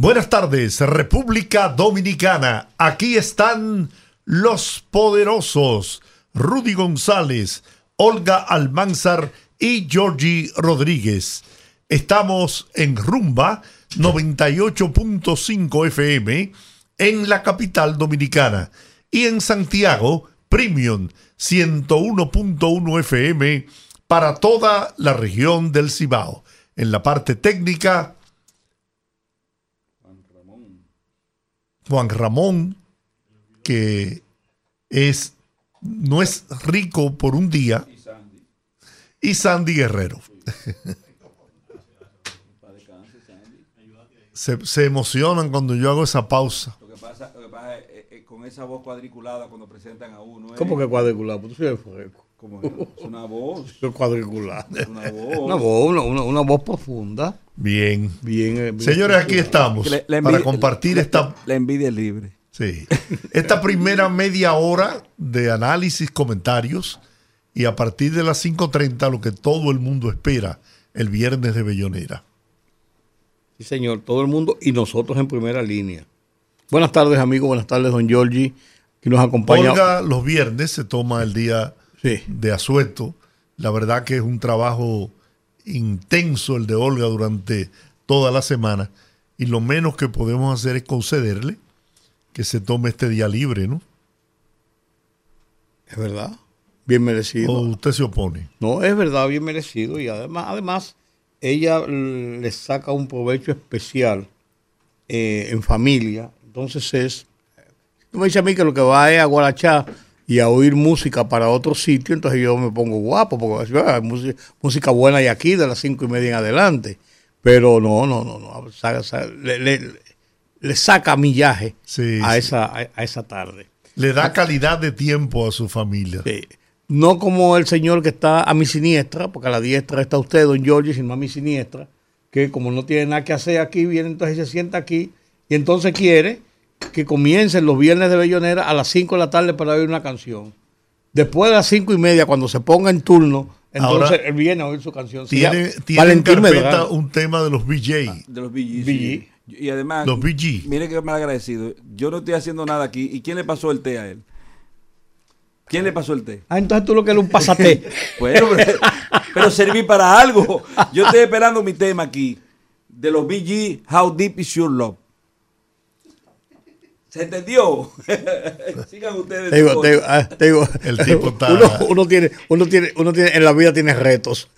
Buenas tardes, República Dominicana. Aquí están los poderosos Rudy González, Olga Almanzar y Georgie Rodríguez. Estamos en Rumba 98.5 FM en la capital dominicana y en Santiago Premium 101.1 FM para toda la región del Cibao. En la parte técnica, Juan Ramón, que es, no es rico por un día, y Sandy Guerrero. se, se, emocionan cuando yo hago esa pausa. Lo que pasa, lo que pasa es, es, es, con esa voz cuadriculada cuando presentan a uno. ¿Cómo que cuadriculada? Pues tú eres una voz. Es una voz. Una voz, una, una, una voz profunda. Bien. Bien, eh, bien Señores, aquí estamos La- la para compartir la- esta, La envidia es libre. sí, esta primera media hora de análisis, comentarios y a partir de las 5.30 lo que todo el mundo espera el viernes de Bellonera. Sí, señor, todo el mundo y nosotros en primera línea. Buenas tardes, amigos. Buenas tardes, don Giorgi, que nos acompaña. Olga los viernes se toma el día Sí. de asueto. La verdad que es un trabajo intenso el de Olga durante toda la semana y lo menos que podemos hacer es concederle que se tome este día libre, ¿no? Es verdad. Bien merecido. ¿O usted se opone? No, es verdad, bien merecido. Y además, además ella le saca un provecho especial eh, en familia. Entonces es. Tú me dices a mí que lo que va es a Guarachá y a oír música para otro sitio, entonces yo me pongo guapo, porque ah, música, música buena hay aquí de las cinco y media en adelante. Pero no, no, no, no. saca- saca- le, le- le saca millaje Sí, a, sí. Esa, a, a esa tarde. Le da calidad de tiempo a su familia. Sí. No como el señor que está a mi siniestra, porque a la diestra está usted, don Giorgi, sino a mi siniestra, que como no tiene nada que hacer aquí, viene entonces se sienta aquí y entonces quiere que comiencen los viernes de Bellonera a las 5 de la tarde para oír una canción. Después de las cinco y media, cuando se ponga en turno, entonces Ahora, él viene a oír su canción. Tiene, tiene en Valentín carpeta Medrano. un tema de los BJ. De los BG. BG. Y además. Los BG. Mire que mal agradecido. Yo no estoy haciendo nada aquí. ¿Y quién le pasó el té a él? ¿Quién le pasó el té? Ah, entonces tú lo que eres un pasate. Bueno, pero, pero serví para algo. Yo estoy esperando mi tema aquí. De los BG, How Deep Is Your Love. ¿Se entendió? Sigan ustedes. Te digo, te digo, ah, te digo, El tipo está- uno, uno tiene, uno tiene, uno tiene, en la vida tiene retos.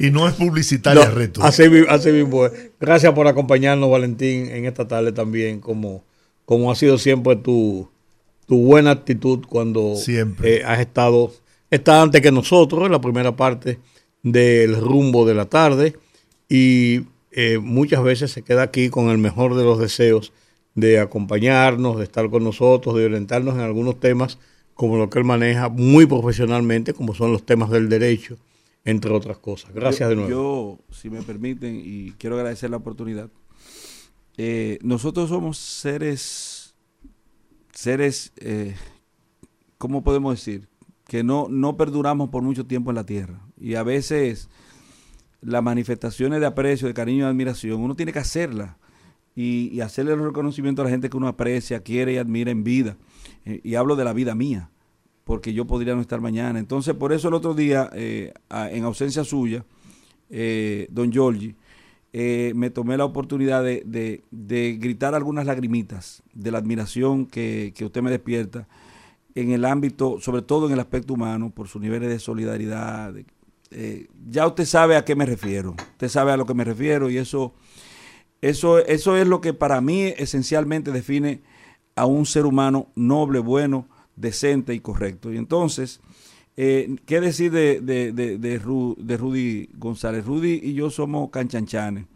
Y no es publicitaria No, reto. Así, así mismo es. Gracias por acompañarnos, Valentín, en esta tarde también, como, como ha sido siempre tu, tu buena actitud cuando Siempre. eh, has estado, estás antes que nosotros en la primera parte del rumbo de la tarde y eh, muchas veces se queda aquí con el mejor de los deseos de acompañarnos, de estar con nosotros, de orientarnos en algunos temas como lo que él maneja muy profesionalmente, como son los temas del derecho, entre otras cosas. Gracias yo, de nuevo. Yo, si me permiten, y quiero agradecer la oportunidad. eh, nosotros somos seres, seres, eh, ¿cómo podemos decir? Que no, no perduramos por mucho tiempo en la tierra. Y a veces las manifestaciones de aprecio, de cariño y admiración, uno tiene que hacerlas. Y, hacerle los reconocimientos a la gente que uno aprecia, quiere y admira en vida. Eh, y hablo de la vida mía porque yo podría no estar mañana. Entonces, por eso el otro día, eh, en ausencia suya, eh, don Giorgi, eh, me tomé la oportunidad de, de- gritar algunas lagrimitas de la admiración que, que usted me despierta en el ámbito, sobre todo en el aspecto humano, por sus niveles de solidaridad. de- eh, ya usted sabe a qué me refiero, usted sabe a lo que me refiero y eso, eso, eso es lo que para mí esencialmente define a un ser humano noble, bueno, decente y correcto. Y entonces, eh, ¿qué decir de, de, de, de Ru- de Rudy González? Rudy y yo somos canchanchanes.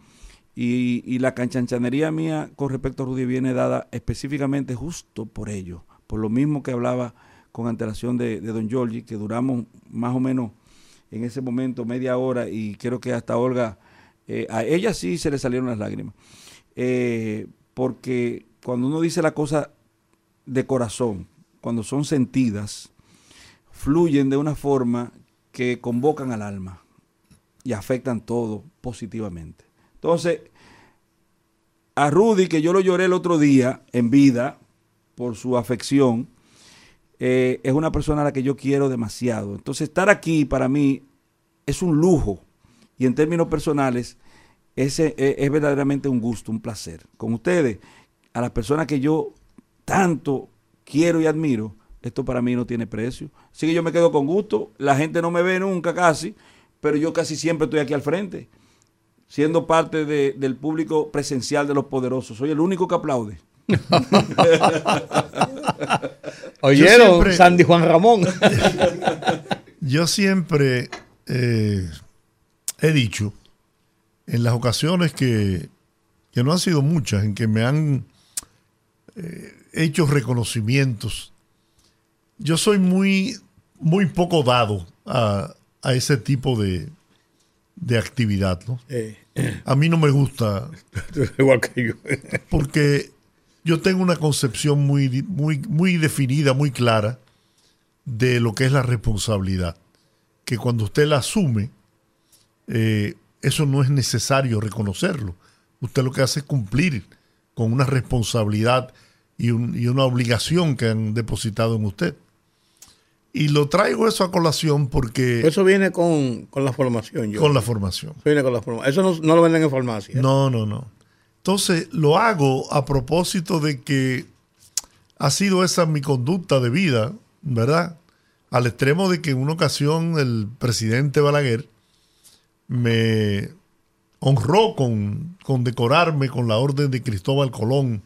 Y, y la canchanchanería mía con respecto a Rudy viene dada específicamente justo por ello, por lo mismo que hablaba con antelación de, de Don Giorgi, que duramos más o menos en ese momento media hora y creo que hasta Olga, eh, a ella sí se le salieron las lágrimas. Eh, porque cuando uno dice la cosa de corazón, cuando son sentidas, fluyen de una forma que convocan al alma y afectan todo positivamente. Entonces, a Rudy, que yo lo lloré el otro día en vida por su afección, eh, es una persona a la que yo quiero demasiado. Entonces, estar aquí para mí es un lujo y en términos personales ese es, es verdaderamente un gusto, un placer. Con ustedes, a las personas que yo tanto quiero y admiro, esto para mí no tiene precio. Así que yo me quedo con gusto. La gente no me ve nunca casi, pero yo casi siempre estoy aquí al frente, siendo parte de- del público presencial de los poderosos. Soy el único que aplaude. Oyeron, siempre- Sandy Juan Ramón. Yo siempre eh, he dicho, en las ocasiones que, que no han sido muchas, en que me han eh, hecho reconocimientos, yo soy muy, muy poco dado a, a ese tipo de, de actividad. ¿no? Eh, A mí no me gusta igual que yo. porque yo tengo una concepción muy, muy, muy definida, muy clara de lo que es la responsabilidad. Que cuando usted la asume, eh, eso no es necesario reconocerlo. Usted lo que hace es cumplir con una responsabilidad y, un- y una obligación que han depositado en usted. Y lo traigo eso a colación porque Eso viene con, con la formación. Yo. con la formación. Eso viene con la formación. Eso no, no lo venden en farmacia. No, no, no. Entonces lo hago a propósito de que ha sido esa mi conducta de vida, ¿verdad? Al extremo de que en una ocasión el presidente Balaguer me honró con, con decorarme con la orden de Cristóbal Colón,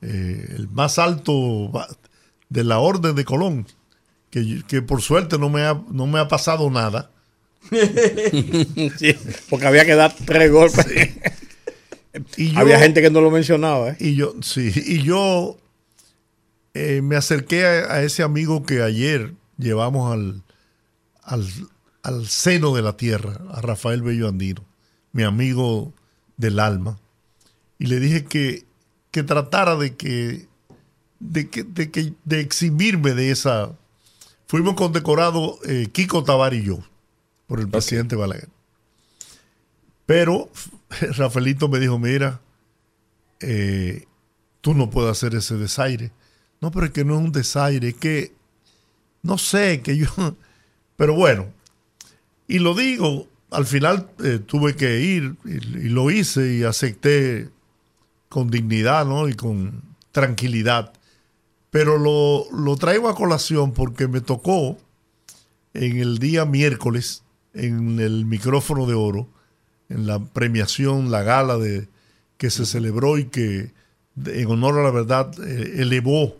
eh, el más alto de la orden de Colón, que, que por suerte no me ha, no me ha pasado nada. Sí, porque había que dar tres golpes. Y yo- Había gente que no lo mencionaba. ¿eh? Y yo, sí, y yo eh, me acerqué a, a ese amigo que ayer llevamos al, al, al seno de la tierra, a Rafael Bello Andino, mi amigo del alma, y le dije que, que tratara de que, de que, de que, de eximirme de esa. Fuimos condecorados eh, Kiko Tabar y yo, por el presidente Balaguer. Pero Rafaelito me dijo, mira, eh, tú no puedes hacer ese desaire. No, pero es que no es un desaire, es que, no sé, que yo, pero bueno, y lo digo, al final eh, tuve que ir y, y lo hice y acepté con dignidad, ¿no? Y con tranquilidad. Pero lo, lo traigo a colación porque me tocó en el día miércoles, en el micrófono de oro, en la premiación, la gala de, que se celebró y que en honor a la verdad eh, elevó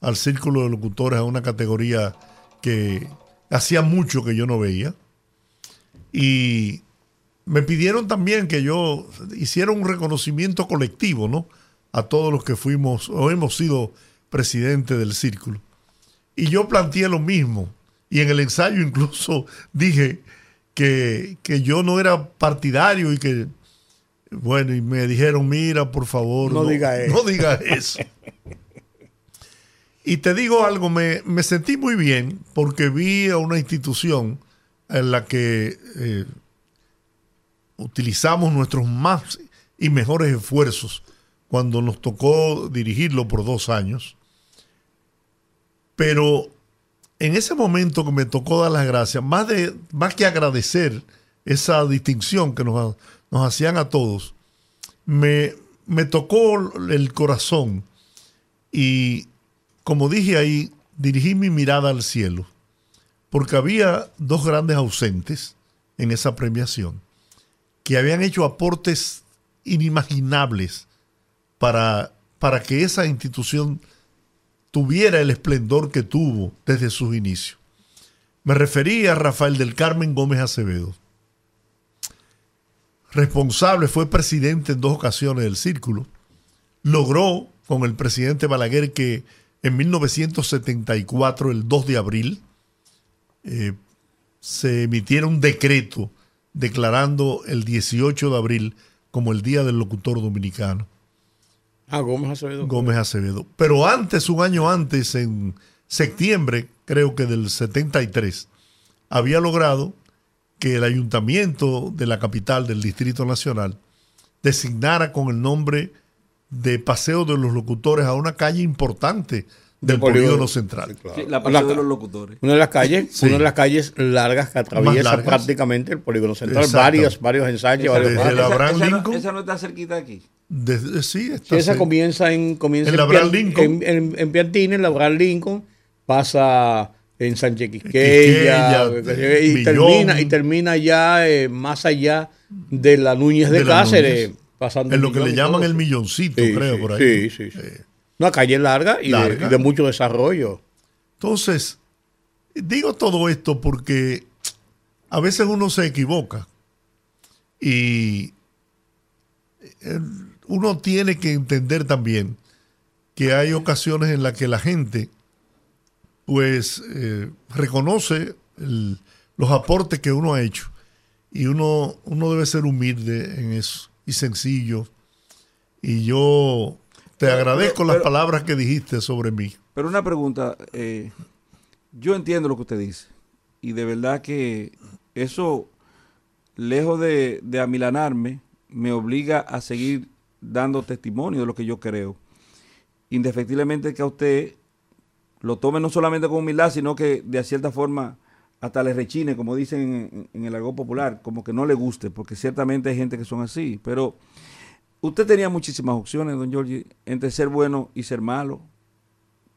al círculo de locutores a una categoría que hacía mucho que yo no veía. Y me pidieron también que yo hiciera un reconocimiento colectivo, ¿no? A todos los que fuimos o hemos sido presidente del círculo. Y yo planteé lo mismo. Y en el ensayo incluso dije que, que yo no era partidario y que, bueno, y me dijeron, mira, por favor, No diga eso". No diga eso. y te digo algo, me, me sentí muy bien porque vi a una institución en la que eh, utilizamos nuestros más y mejores esfuerzos cuando nos tocó dirigirlo por dos años. Pero en ese momento que me tocó dar las gracias, más, de, más que agradecer esa distinción que nos, hacían a todos, me, me tocó el corazón y, como dije ahí, dirigí mi mirada al cielo, porque había dos grandes ausentes en esa premiación que habían hecho aportes inimaginables para, para que esa institución tuviera el esplendor que tuvo desde sus inicios. Me refería a Rafael del Carmen Gómez Acevedo. responsable, fue presidente en dos ocasiones del círculo, logró con el presidente Balaguer que en 1974, el 2 de abril, eh, se emitiera un decreto declarando el 18 de abril como el Día del Locutor Dominicano. Ah, Gómez Acevedo. Gómez Acevedo. Pero antes, un año antes, en septiembre, creo que del 73, había logrado que el ayuntamiento de la capital del Distrito Nacional designara con el nombre de Paseo de los Locutores a una calle importante del polígono, central. Sí, claro. sí, la Paseo de los Locutores. Una de las calles, sí. una de las calles largas que atraviesa largas. prácticamente el polígono central. Exacto. Varios, varios ensayos. Desde varios el Abraham esa, Lincoln. No, esa no está cerquita aquí. Desde, sí, está sí, esa comienza en comienza en, Abraham Lincoln. En, en, en Piantini, en la Lincoln, pasa en Sánchez Quisqueya, Quisqueya y, termina, y termina ya eh, más allá de la Núñez de, de Cáceres. Núñez. Pasando en lo que le llaman el milloncito, sí, creo, sí, por ahí. Sí, sí, sí. Eh, Una calle larga y, larga de, y, de, mucho desarrollo. Entonces, digo todo esto porque a veces uno se equivoca y uno tiene que entender también que hay ocasiones en las que la gente pues eh, reconoce el, los aportes que uno ha hecho y uno, uno debe ser humilde en eso y sencillo. Y yo te agradezco pero, las palabras que dijiste sobre mí. Pero una pregunta, eh, yo entiendo lo que usted dice y de verdad que eso, lejos de, de amilanarme, me obliga a seguir dando testimonio de lo que yo creo. Indefectiblemente que a usted lo tome no solamente con humildad, sino que de cierta forma hasta le rechine, como dicen en, en, el argot popular, como que no le guste, porque ciertamente hay gente que son así. Pero usted tenía muchísimas opciones, don Giorgi, entre ser bueno y ser malo.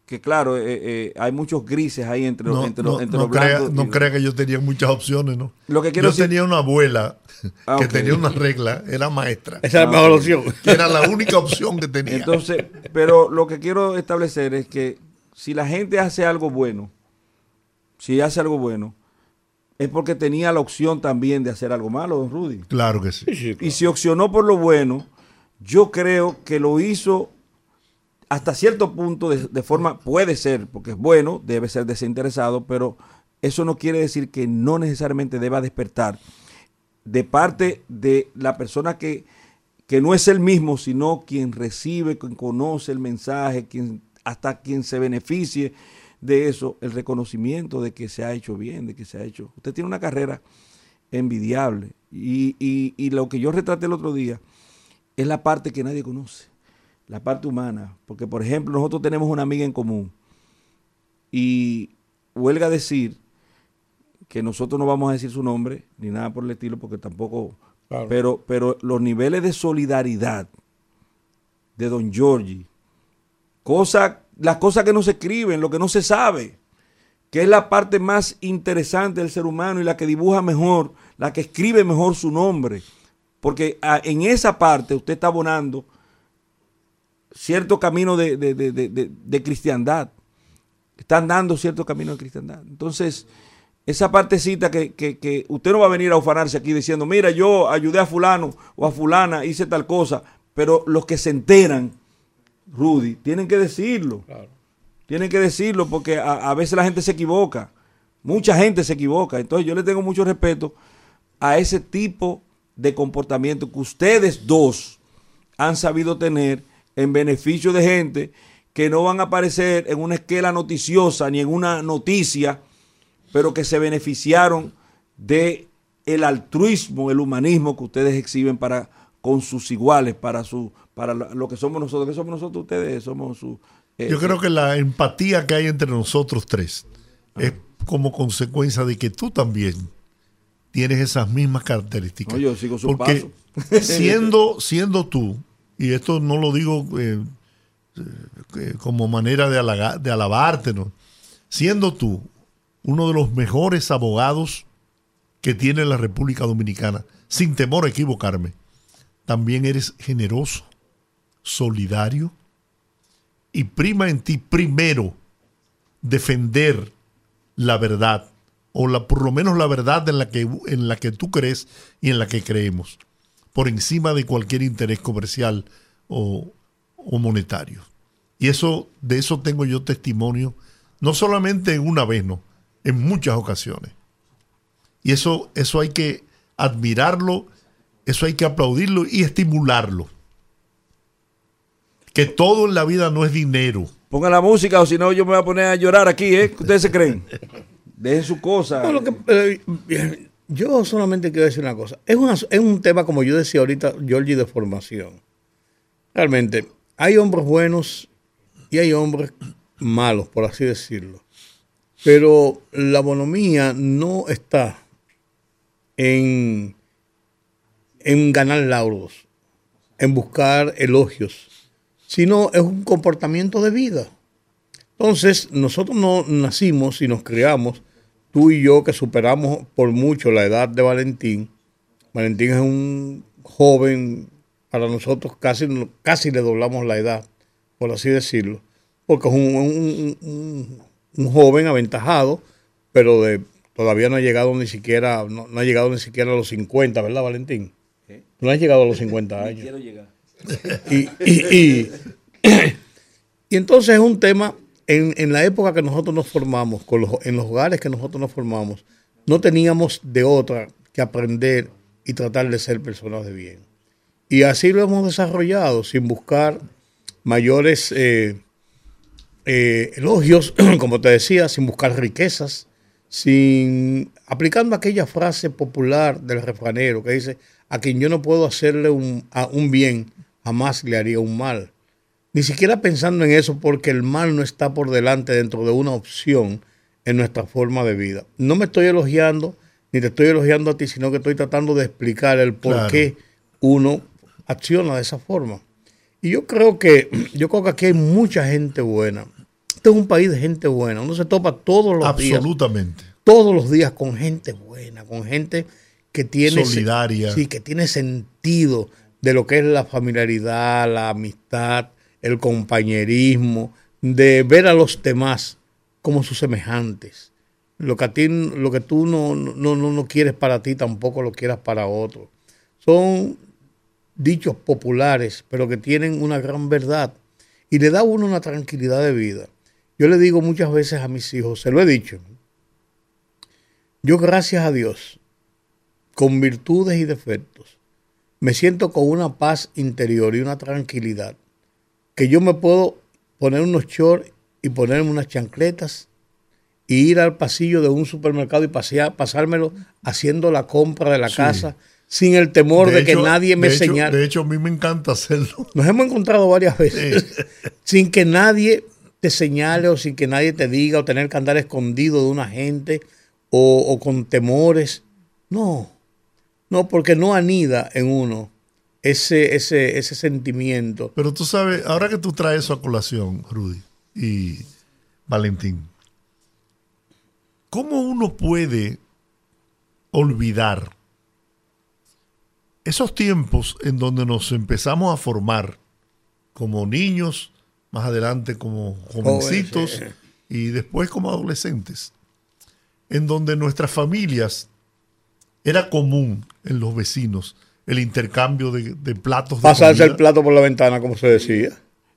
Que claro, eh, eh, hay muchos grises ahí entre, no, entre, no, entre no los crea, blancos. No crea que yo tenía muchas opciones, ¿no? Lo que quiero yo decir, tenía una abuela Ah, que tenía una regla, era maestra. Esa es la Ah, mejor opción. Que era la única opción que tenía. Entonces, pero lo que quiero establecer es que si la gente hace algo bueno, si hace algo bueno, es porque tenía la opción también de hacer algo malo, don Rudy. claro que sí. Sí, sí, Y si opcionó por lo bueno, yo creo que lo hizo hasta cierto punto de, forma, puede ser, porque es bueno, debe ser desinteresado, pero eso no quiere decir que no necesariamente deba despertar de parte de la persona que, que no es el mismo, sino quien recibe, quien conoce el mensaje, quien, hasta quien se beneficie de eso, el reconocimiento de que se ha hecho bien, de que se ha hecho. Usted tiene una carrera envidiable y, y, y lo que yo retraté el otro día es la parte que nadie conoce, la parte humana, porque por ejemplo nosotros tenemos una amiga en común y huelga decir que nosotros no vamos a decir su nombre ni nada por el estilo porque tampoco Claro. pero pero los niveles de solidaridad de Don Giorgi cosa, las cosas que no se escriben, lo que no se sabe, que es la parte más interesante del ser humano y la que dibuja mejor, la que escribe mejor su nombre, porque a, en esa parte usted está abonando cierto camino de, de, de, de, cristiandad, están dando cierto camino de cristiandad. Entonces, esa partecita que, que, que, usted no va a venir a ufanarse aquí diciendo, mira, yo ayudé a fulano o a fulana, hice tal cosa, pero los que se enteran, Rudy, tienen que decirlo. Claro. Tienen que decirlo porque a, a, veces la gente se equivoca. Mucha gente se equivoca. Entonces yo le tengo mucho respeto a ese tipo de comportamiento que ustedes dos han sabido tener en beneficio de gente que no van a aparecer en una esquela noticiosa ni en una noticia, pero que se beneficiaron de el altruismo, el humanismo que ustedes exhiben para con sus iguales, para su para lo que somos nosotros, que somos nosotros ustedes, somos su eh, Yo creo que la empatía que hay entre nosotros tres ah. es como consecuencia de que tú también tienes esas mismas características. No, yo sigo su Porque paso. siendo, siendo tú, y esto no lo digo eh, eh, como manera de, halaga, de alabarte, ¿no? siendo tú uno de los mejores abogados que tiene la República Dominicana, sin temor a equivocarme, también eres generoso, solidario y prima en ti primero defender la verdad o la, por lo menos la verdad en la, que, en la que tú crees y en la que creemos. por encima de cualquier interés comercial o, o monetario. Y eso, de eso tengo yo testimonio, no solamente en una vez, no, en muchas ocasiones. Y eso, eso hay que admirarlo, eso hay que aplaudirlo y estimularlo. Que todo en la vida no es dinero. Pongan la música o si no yo me voy a poner a llorar aquí, ¿eh? ¿Ustedes se creen? Dejen su cosa. Que- eh, yo solamente quiero decir una cosa. Es, una- es un tema, como yo decía ahorita, Georgie, de formación. Realmente, hay hombres buenos y hay hombres malos, por así decirlo. Pero la bonomía no está en, en ganar lauros, en buscar elogios, sino es un comportamiento de vida. Entonces, nosotros no nacimos y nos criamos, tú y yo que superamos por mucho la edad de Valentín. Valentín es un joven, para nosotros casi, casi le doblamos la edad, por así decirlo, porque es un, un- un- un joven aventajado, pero de, todavía no ha llegado ni siquiera, no, no ha llegado ni siquiera a los 50, ¿verdad, Valentín? No has llegado a los 50 años. Quiero llegar. Y, y- y- y entonces es un tema, en, en la época que nosotros nos formamos, en los hogares que nosotros nos formamos, no teníamos de otra que aprender y tratar de ser personas de bien. Y así lo hemos desarrollado, sin buscar mayores eh, eh, elogios, como te decía, sin buscar riquezas, sin aplicando aquella frase popular del refranero que dice, a quien yo no puedo hacerle un, a- un bien, jamás le haría un mal. Ni siquiera pensando en eso porque el mal no está por delante dentro de una opción en nuestra forma de vida. No me estoy elogiando, ni te estoy elogiando a ti, sino que estoy tratando de explicar el por Claro. qué uno acciona de esa forma. Y yo creo que, yo creo que aquí hay mucha gente buena. Este es un país de gente buena. Uno se topa todos los días Absolutamente. todos los días con gente buena, con gente que tiene Solidaria. sí, que tiene sentido de lo que es la familiaridad, la amistad, el compañerismo, de ver a los demás como sus semejantes. Lo que a ti, lo que tú no, no, no, no quieres para ti, tampoco lo quieras para otro. Son dichos populares, pero que tienen una gran verdad y le da a uno una tranquilidad de vida. Yo le digo muchas veces a mis hijos, se lo he dicho, yo gracias a Dios, con virtudes y defectos, me siento con una paz interior y una tranquilidad, que yo me puedo poner unos shorts y ponerme unas chancletas y ir al pasillo de un supermercado y pasear, pasármelo haciendo la compra de la Sí. casa sin el temor de, que hecho- nadie me señale. De hecho, a mí me encanta hacerlo. Nos hemos encontrado varias veces sin que nadie te señale o sin que nadie te diga o tener que andar escondido de una gente o, o con temores. No, no, porque no anida en uno ese, ese, ese sentimiento. Pero tú sabes, ahora que tú traes eso a colación, Rudy y Valentín, ¿cómo uno puede olvidar esos tiempos en donde nos empezamos a formar como niños, más adelante como jovencitos y después como adolescentes, en donde nuestras familias era común en los vecinos el intercambio de, de platos de Pasarse el plato por la ventana, como se decía.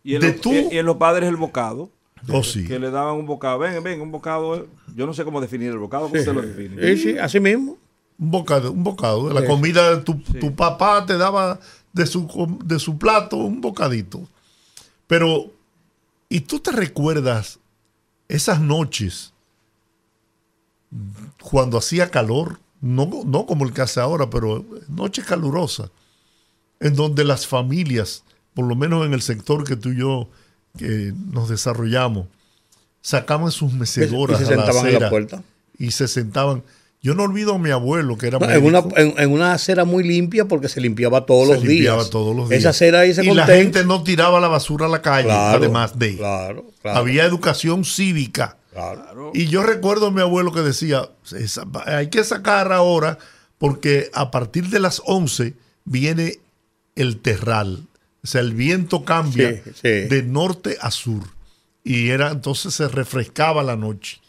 Y en, De los, tú- y- y en los padres el bocado. Oh, sí. Que le daban un bocado. Ven, ven, un bocado. eh. Yo no sé cómo definir el bocado. ¿Cómo usted lo define? Sí, sí, así mismo. Un bocado, un bocado. La Sí. comida, de tu, tu papá te daba de su, de su plato un bocadito. Pero, ¿y tú te recuerdas esas noches cuando hacía calor? No, no como el que hace ahora, pero noches calurosas, en donde las familias, por lo menos en el sector que tú y yo que nos desarrollamos, sacaban sus mecedoras Y se a la sentaban en la acera puerta. y se sentaban. Yo no olvido a mi abuelo, que era No, en, una, en, en una acera muy limpia porque se limpiaba todos se los limpiaba días. todos los días. Esa acera ahí se y la gente no tiraba la basura a la calle, Claro, además de. Claro, claro. Había educación cívica. Claro. Y yo recuerdo a mi abuelo que decía, "Esa- hay que sacar ahora porque a partir de las 11 viene el terral. O sea, el viento cambia Sí, sí. de norte a sur. Y era entonces se refrescaba la noche.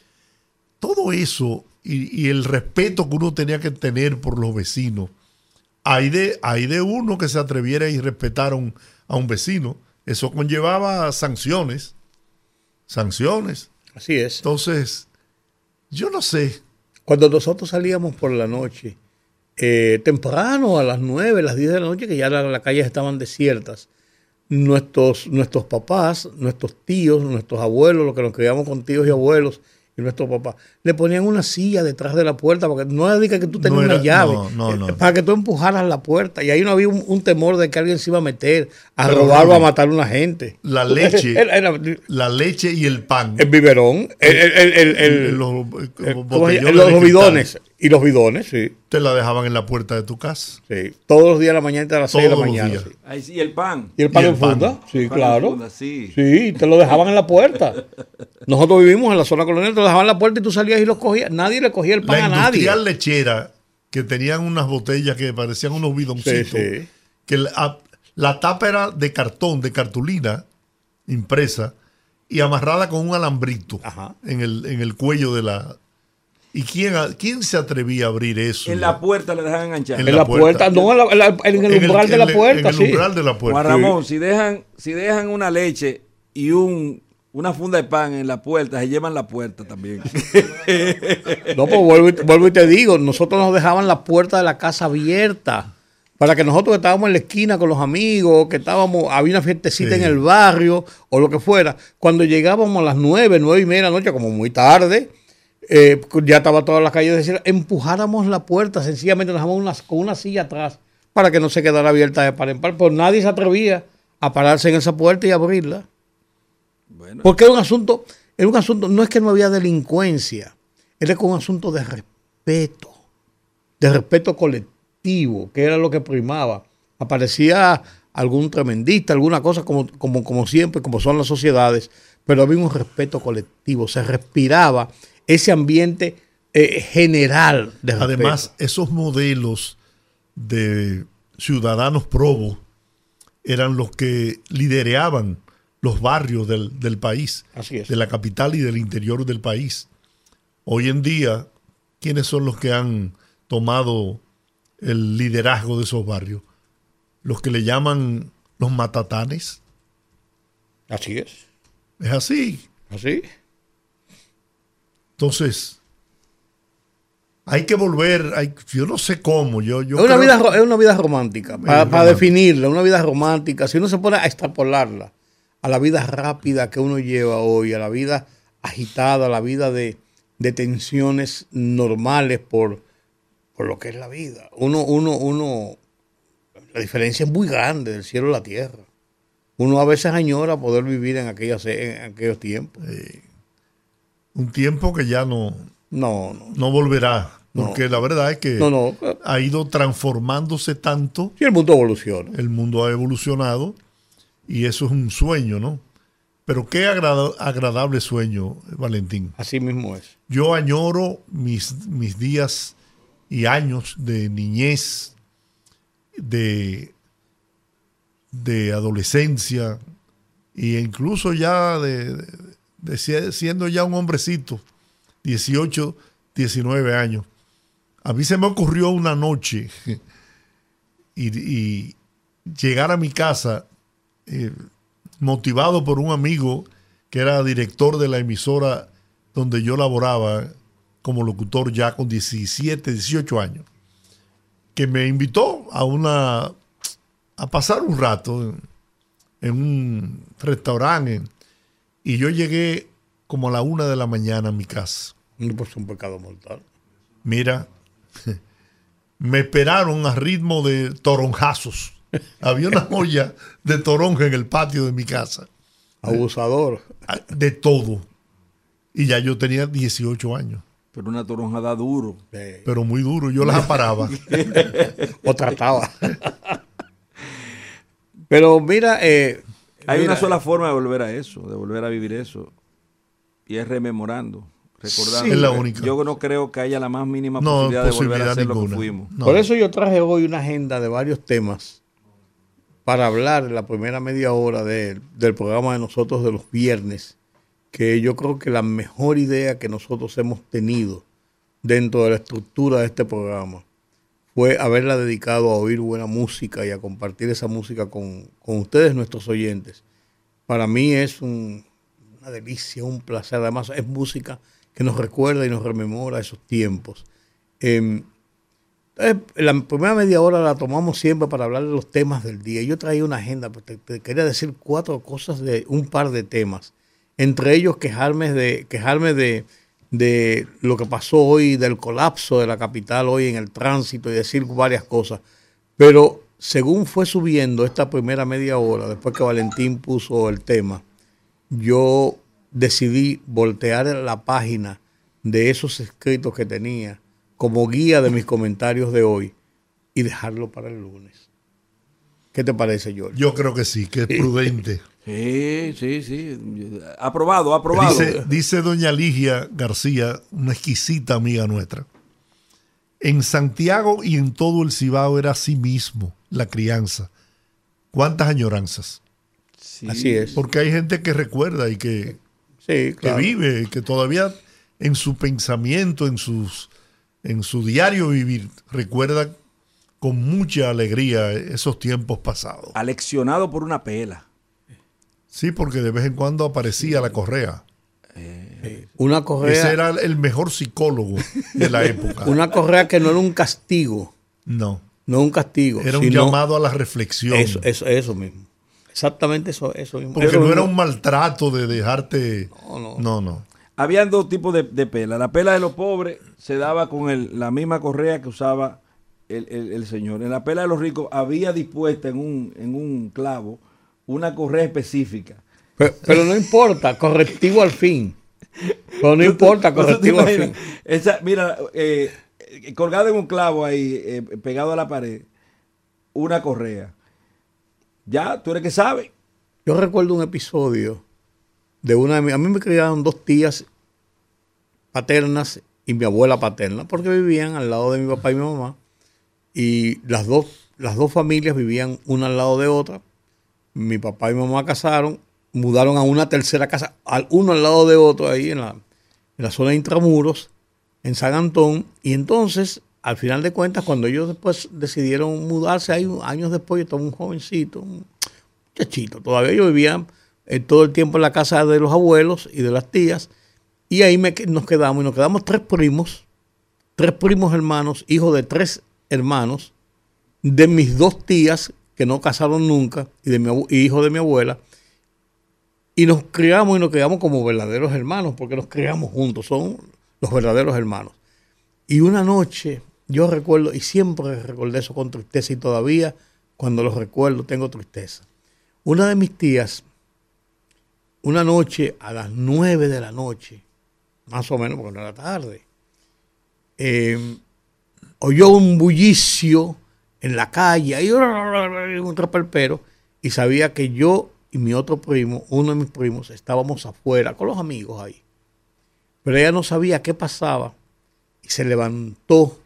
Todo eso y, y el respeto que uno tenía que tener por los vecinos, hay de, hay de uno que se atreviera y respetara un- a un vecino. Eso conllevaba sanciones. Sanciones. Así es. Entonces, yo no sé. Cuando nosotros salíamos por la noche, eh, temprano, a las 9, las 10 de la noche, que ya la- las calles estaban desiertas, nuestros, nuestros papás, nuestros tíos, nuestros abuelos, los que nos criamos con tíos y abuelos, y nuestros papás, le ponían una silla detrás de la puerta, porque no era de que tú tenías No una llave, no, no, eh, no. para que tú empujaras la puerta, y ahí no había un, un temor de que alguien se iba a meter a Pero, robar o a matar a una gente. la leche- Era- era- La leche y el pan. el biberón, el, el- el- los, botellones los bidones. Y los bidones, sí. Te la dejaban en la puerta de tu casa. sí. Todos los días de la mañana a las 6 de la mañana. días. sí. Sí, el pan. ¿Y el pan Y en el pan. funda? Sí, El pan en claro. funda, sí. Sí, te lo dejaban en la puerta. Nosotros vivimos en la zona colonial, te lo dejaban en la puerta y tú salías y los cogías. Nadie le cogía el pan La a nadie. industrial lechera, que tenían unas botellas que parecían unos bidoncitos, Sí, sí. que la, la tapa era de cartón, de cartulina impresa y amarrada con un alambrito Ajá. en el, en el cuello de la... ¿Y quién, quién se atrevía a abrir eso? En la puerta le dejan enganchar. En En la puerta, puerta. no, en, la- en la- en el umbral de la puerta, En el sí. umbral de la puerta. Juan Ramón, si dejan, si dejan una leche y un, una funda de pan en la puerta, se llevan la puerta también. No, pues vuelvo y, te- vuelvo y te digo, nosotros nos dejaban la puerta de la casa abierta para que nosotros que estábamos en la esquina con los amigos, que estábamos, había una fiestecita Sí. en el barrio o lo que fuera, cuando llegábamos a las nueve, nueve y media de la noche, como muy tarde, eh, ya estaba toda la calle desierta, empujáramos la puerta, sencillamente nos dejamos con una silla atrás para que no se quedara abierta de par en par, pues nadie se atrevía a pararse en esa puerta y abrirla. Bueno, Porque era un asunto, era un asunto, no es que no había delincuencia, era un asunto de respeto, de respeto colectivo, que era lo que primaba. Aparecía algún tremendista, alguna cosa como, como, como siempre, como son las sociedades, pero había un respeto colectivo, se respiraba ese ambiente eh, general de respeto. Además, esos modelos de ciudadanos probos eran los que lidereaban los barrios del, del país, Así es. de la capital y del interior del país. Hoy en día, ¿quiénes son los que han tomado el liderazgo de esos barrios? Los que le llaman los matatanes. Así es. Es así. Así. Entonces, hay que volver, hay- yo no sé cómo, yo, yo es, una vida, es una vida romántica. Para, definirla, una vida romántica. Si uno se pone a extrapolarla a la vida rápida que uno lleva hoy, a la vida agitada, a la vida de, de tensiones normales por, por lo que es la vida. Uno, uno, uno, la diferencia es muy grande del cielo a la tierra. Uno a veces añora poder vivir en, aquellas, en aquellos tiempos. Un tiempo que ya no, No, no. no volverá, No. porque la verdad es que No, no. ha ido transformándose tanto, Si el mundo evoluciona. el mundo ha evolucionado y eso es un sueño, ¿no? Pero qué agrada- agradable sueño, Valentín. Así mismo es. Yo añoro mis, mis días y años de niñez, de, de adolescencia e incluso ya de, siendo ya un hombrecito, 18, 19 años. A mí se me ocurrió una noche y, llegar a mi casa eh, motivado por un amigo que era director de la emisora donde yo laboraba como locutor ya con 17, 18 años, que me invitó a una a pasar un rato en, en un restaurante y yo llegué como a la una de la mañana a mi casa. Pues es un pecado mortal. Mira, me esperaron a ritmo de toronjazos. Había una olla de toronja en el patio de mi casa. Abusador. Ah, De todo. Y ya yo tenía 18 años. pero una toronja da duro. Pero muy duro. Yo las aparaba. o trataba. Pero mira, eh, Hay mira, una sola forma de volver a eso, de volver a vivir eso. Y es rememorando, recordando. Sí, es la única. Yo no creo que haya la más mínima No, posibilidad, de volver a ser lo que ninguna. fuimos. No. Por eso yo traje hoy una agenda de varios temas para hablar en la primera media hora de- del programa de nosotros de los viernes, que yo creo que la mejor idea que nosotros hemos tenido dentro de la estructura de este programa fue haberla dedicado a oír buena música y a compartir esa música con, con ustedes, nuestros oyentes. Para mí es un, una delicia, un placer. Además, es música que nos recuerda y nos rememora esos tiempos. Eh, la primera media hora la tomamos siempre para hablar de los temas del día. Yo traía una agenda, pues te, quería decir cuatro cosas de un par de temas. Entre ellos quejarme de, quejarme de, de lo que pasó hoy, del colapso de la capital hoy en el tránsito y decir varias cosas. Pero según fue subiendo esta primera media hora, después que Valentín puso el tema, yo decidí voltear la página de esos escritos que tenía como guía de mis comentarios de hoy y dejarlo para el lunes. ¿Qué te parece, George? Yo creo que sí, que es prudente. Sí, sí, sí. Aprobado, aprobado. Dice, dice doña Ligia García, una exquisita amiga nuestra. En Santiago y en todo el Cibao era así mismo la crianza. ¿Cuántas añoranzas? Así es. Porque hay gente que recuerda y que, que vive, que todavía en su pensamiento, en sus en su diario vivir recuerda con mucha alegría esos tiempos pasados. Aleccionado por una pela. Sí, porque de vez en cuando aparecía la correa. Eh, una correa. Ese era el mejor psicólogo de la época. Una correa que no era un castigo. No. No un castigo. Era un llamado a la reflexión. Eso, eso, eso mismo. Exactamente eso, eso mismo. Porque no era un maltrato de dejarte. No, no. no, no. Habían dos tipos de, pela. La pela de los pobres se daba con el, la misma correa que usaba el, señor. En la pela de los ricos había dispuesta en un, en un clavo una correa específica. Pero, no importa, correctivo al fin. Pero no importa, correctivo al fin. Esa, mira, eh, colgado en un clavo ahí, eh, pegado a la pared, una correa. Ya, tú eres que sabes. Yo recuerdo un episodio de una de A mí me criaron dos tías paternas y mi abuela paterna, porque vivían al lado de mi papá y mi mamá. Y las dos, las dos familias vivían una al lado de otra. Mi papá y mamá casaron, mudaron a una tercera casa, uno al lado de otro, ahí en la, en la zona de intramuros, en San Antón. Y entonces, al final de cuentas, cuando ellos después decidieron mudarse, ahí años después, yo estaba un jovencito, un muchachito, todavía yo vivía eh, todo el tiempo en la casa de los abuelos y de las tías. Y ahí nos quedamos, y nos quedamos tres primos, tres primos hermanos, hijos de tres hermanos, de mis dos tías que no casaron nunca, y de mi hijo de mi abuela. Y nos criamos y nos criamos como verdaderos hermanos, porque nos criamos juntos, son los verdaderos hermanos. Y una noche, yo recuerdo, y siempre recordé eso con tristeza, y todavía cuando lo recuerdo tengo tristeza. Una de mis tías una noche a las nueve de la noche, más o menos porque no era tarde, eh, oyó un bullicio en la calle, y un trapalpero, y sabía que yo y mi otro primo, uno de mis primos, estábamos afuera con los amigos ahí. Pero ella no sabía qué pasaba y se levantó,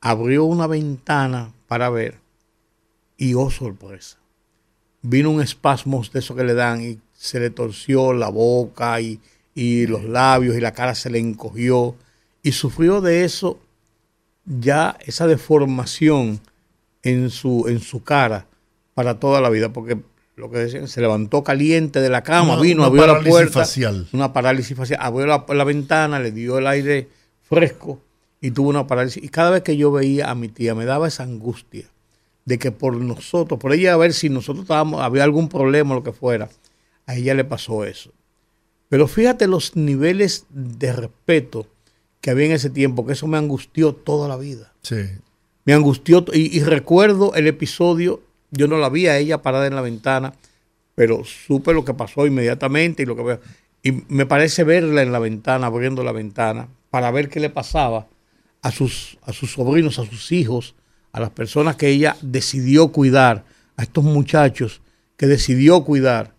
abrió una ventana para ver y oh sorpresa. Vino un espasmo de eso que le dan y se le torció la boca y, los labios y la cara se le encogió y sufrió de eso ya esa deformación en su, en su cara para toda la vida, porque lo que decían, se levantó caliente de la cama, vino, abrió la puerta, facial. una parálisis facial, abrió la, la, ventana, le dio el aire fresco y tuvo una parálisis. Y cada vez que yo veía a mi tía me daba esa angustia de que por nosotros, por ella a ver si nosotros estábamos, había algún problema o lo que fuera, a ella le pasó eso. Pero fíjate los niveles de respeto que había en ese tiempo, que eso me angustió toda la vida. Sí. Me angustió y, recuerdo el episodio, yo no la vi a ella parada en la ventana, pero supe lo que pasó inmediatamente y lo que y me parece verla en la ventana, abriendo la ventana, para ver qué le pasaba a sus, a sus sobrinos, a sus hijos, a las personas que ella decidió cuidar, a estos muchachos que decidió cuidar.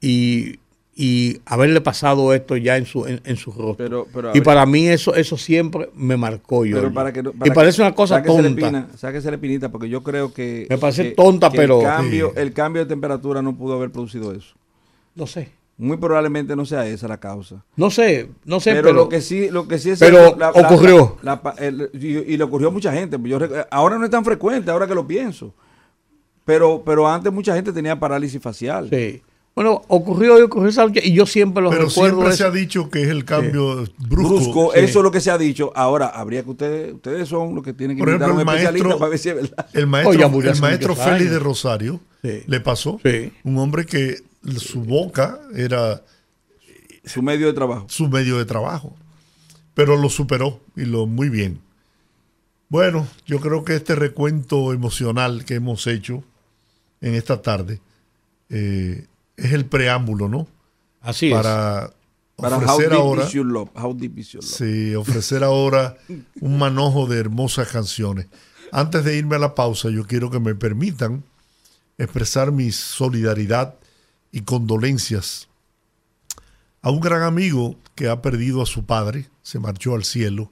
Y, haberle pasado esto ya en su, en, su rostro. y para mí eso, eso siempre me marcó yo. y parece una cosa tonta. Sáquese la pinita porque yo creo que... Me parece tonta, pero... El cambio, el cambio de temperatura no pudo haber producido eso. Lo sé. Muy probablemente no sea esa la causa. No sé, no sé, pero, pero, lo que sí, lo que sí es pero cierto, ocurrió. la- la- el- y, y le ocurrió a mucha gente. Yo ahora no es tan frecuente, ahora que lo pienso. Pero, pero antes mucha gente tenía parálisis facial. sí. Bueno, ocurrió y ocurrió esa y yo siempre lo Pero recuerdo. siempre eso. se ha dicho que es el cambio brusco. Brusco, sí. eso es lo que se ha dicho. Ahora, habría que ustedes, ustedes son los que tienen que Por invitar a un ejemplo, el especialista maestro- para ver si es verdad. El maestro, el maestro Félix años. de Rosario Sí. le pasó. Sí. Un hombre que su boca era Su medio de trabajo. su medio de trabajo. Pero lo superó y lo muy bien. Bueno, yo creo que este recuento emocional que hemos hecho en esta tarde eh, es el preámbulo, ¿no? Así Para Para How ofrecer Deep ahora, Is Your Love. How Deep Is Your Love. sí, ofrecer ahora un manojo de hermosas canciones. Antes de irme a la pausa, yo quiero que me permitan expresar mi solidaridad y condolencias a un gran amigo que ha perdido a su padre, se marchó al cielo,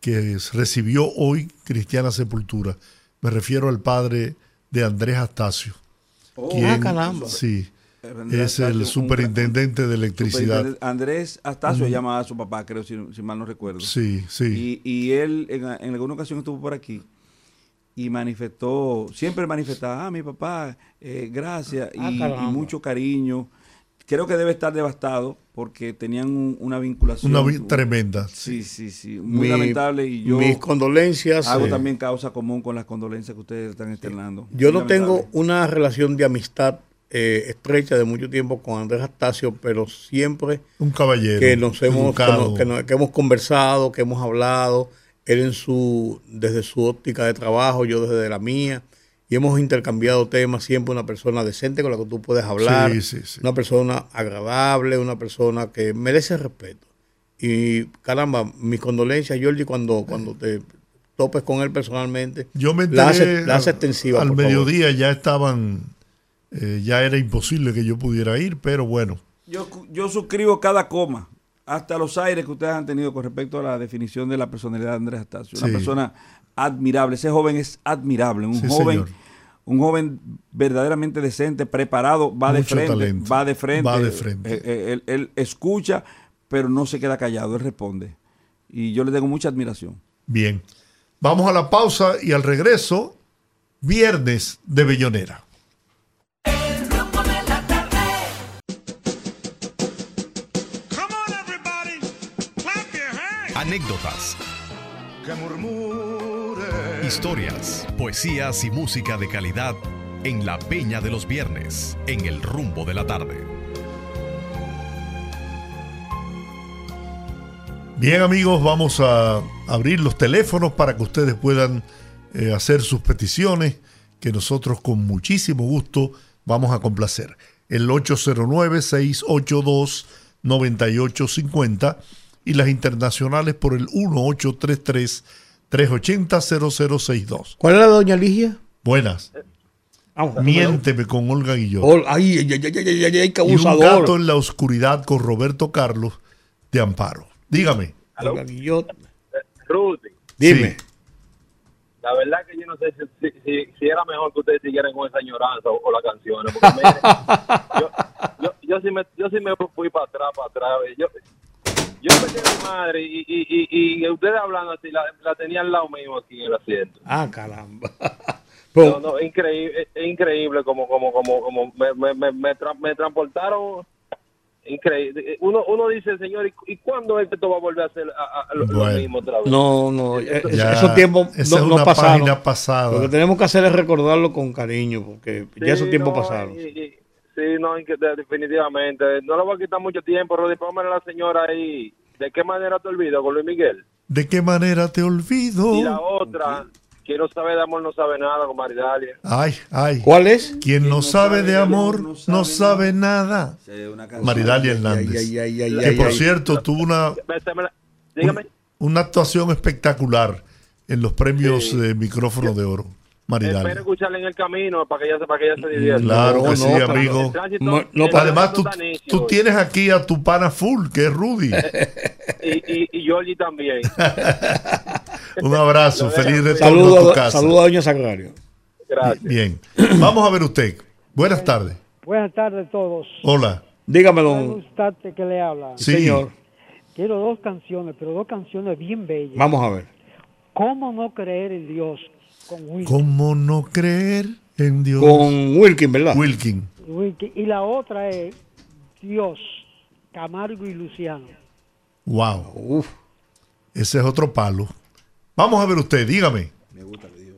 que recibió hoy cristiana sepultura. Me refiero al padre de Andrés Astacio. Oh, quien- ah, caramba. Sí, es el un superintendente de electricidad. Superintendente- Andrés Astacio llamaba a su papá, creo, si, si mal no recuerdo. Sí, sí. Y, y él en, en alguna ocasión estuvo por aquí y manifestó, siempre manifestaba, ah, mi papá, eh, gracias, Ah, y, mucho cariño. Creo que debe estar devastado porque tenían un- una vinculación. Una vi- tremenda. Sí, sí, sí. Muy Mi- lamentable y yo Mis condolencias. hago eh, también causa común con las condolencias que ustedes están externando. Yo Muy no tengo una relación de amistad eh, estrecha de mucho tiempo con Andrés Astacio, pero siempre Un caballero. que nos hemos que, nos- que nos- que hemos conversado, que hemos hablado, él en su desde su óptica de trabajo, yo desde la mía, y hemos intercambiado temas, siempre una persona decente con la que tú puedes hablar, Sí, sí, sí. una persona agradable, una persona que merece respeto. Y caramba, mis condolencias, Jordi, cuando, cuando te topes con él personalmente, Yo me la hace, enteré la hace al- extensiva. Al favor. mediodía ya estaban, eh, ya era imposible que yo pudiera ir, pero bueno, Yo, yo suscribo cada coma, hasta los aires que ustedes han tenido con respecto a la definición de la personalidad de Andrés Astacio. Una Sí. persona admirable. Ese joven es admirable. Un Sí, joven, señor. un joven verdaderamente decente, preparado, va de frente, talento. va de frente. Va de frente. Eh, eh, él, él escucha, pero no se queda callado, él responde. Y yo le tengo mucha admiración. bien. Vamos a la pausa y al regreso, viernes de Bellonera. Anécdotas, Que murmure. historias, poesías y música de calidad en la Peña de los Viernes, en el rumbo de la tarde. Bien amigos, vamos a abrir los teléfonos para que ustedes puedan eh, hacer sus peticiones, que nosotros con muchísimo gusto vamos a complacer. El 809-682-9850 y las internacionales por el 1833-380-0062. ¿Cuál era doña Ligia? Buenas, Vamos, miénteme con Olga Guillot. Ol- Ay, ay, ay, ay, ay, ay, ay, qué Y un abusador. gato en la oscuridad con Roberto Carlos de Amparo. Dígame. Olga Guillot. Rudy, Dime. Sí. la verdad que yo no sé si, si, si- si era mejor que ustedes siguieran con esa añoranza o, o las canciones. Porque mire, yo, yo, yo, sí me, yo sí me fui para atrás, para atrás. Yo, yo perdí a mi madre y, y, y, y ustedes hablando así, la, la tenía al lado mío aquí en el asiento. Ah, caramba. No, no, increíble, es, increíble como, como, como, como me, me, me, me, tra- me transportaron. Increíble. Uno, uno dice, señor, ¿y, y cuándo es que esto va a volver a hacer a- a lo, lo Bueno. mismo otra vez? no, no, eh, Ya, esos tiempos esa no, es no pasaron. pasada. Lo que tenemos que hacer es recordarlo con cariño, porque ya esos tiempos no, pasaron. y- y- sí, no, definitivamente. No le voy a quitar mucho tiempo, Rudy. Póngame a la señora ahí. ¿De qué manera te olvido con Luis Miguel? ¿De qué manera te olvido? Y la otra, quien no sabe de amor no sabe nada con Maridalia. Ay, ay. ¿Cuál es? Quien no sabe de amor no sabe nada. Maridalia Hernández. Ay, ay, ay, ay, Que ay, por ay. cierto tuvo una. Dígame. una actuación espectacular en los premios Sí. de micrófono de oro. Espero Maridalia. escucharla en el camino para que ella, se- para que ella se divierta. Claro No, que sí, no, pero- amigo. El tránsito- No, no, el Además, tú, tienes aquí a tu pana full, que es Rudy. Y, y, y Georgie también. Un abrazo, feliz retorno a tu Saludos casa. saludo a Doña Sagrario. Gracias. Bien. Vamos a ver usted. Buenas tardes. Buenas tardes a todos. Hola. Dígame, ¿Me don. gusta que le habla? Sí. Señor. Quiero dos canciones, pero dos canciones bien bellas. Vamos a ver. ¿Cómo no creer en Dios? Con Wilkie. ¿Cómo no creer en Dios? Con Wilkin, ¿verdad? Wilkin. Y la otra es Dios, Camargo y Luciano. Wow. Uf. Ese es otro palo. Vamos a ver usted, dígame.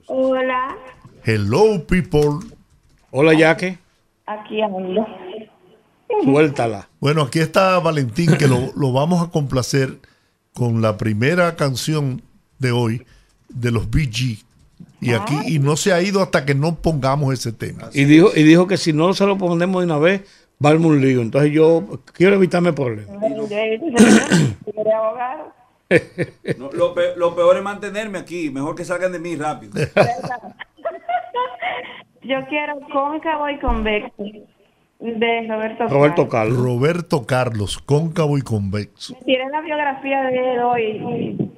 Hola, Hello, people. Hola, Yaque. aquí ando. Suéltala. Bueno, aquí está Valentín, que lo, lo vamos a complacer con la primera canción de hoy de los BG. Y aquí, y no se ha ido hasta que no pongamos ese tema. Y dijo, y dijo que si no se lo ponemos de una vez, va a armar un lío. Entonces yo quiero evitarme problemas. No, lo, pe- lo peor es mantenerme aquí. Mejor que salgan de mí rápido. Yo quiero cóncavo y convexo de Roberto Roberto Carlos. Carlos. Roberto Carlos, cóncavo y convexo. Tiré la biografía de él hoy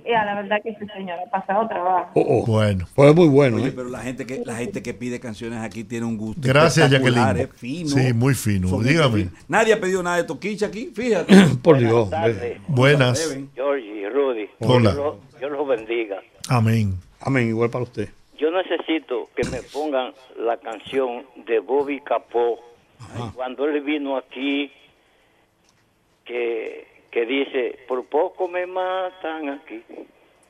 y, y a la verdad que ese señor ha pasado trabajo. Oh, oh. Bueno, Fue muy bueno. Oye, ¿eh? pero la gente que la gente que pide canciones aquí tiene un gusto. gracias, Jacqueline. es fino. Sí, muy fino. Son Dígame. Nadie ha pedido nada de toquicha aquí, fíjate. Por Dios. Buenas. Deben. Georgie, Rudy, Hola. Dios los- Dios los bendiga. Amén. Amén. Igual para usted. Yo necesito que me pongan la canción de Bobby Capó. Cuando él vino aquí, que, que dice, por poco me matan aquí.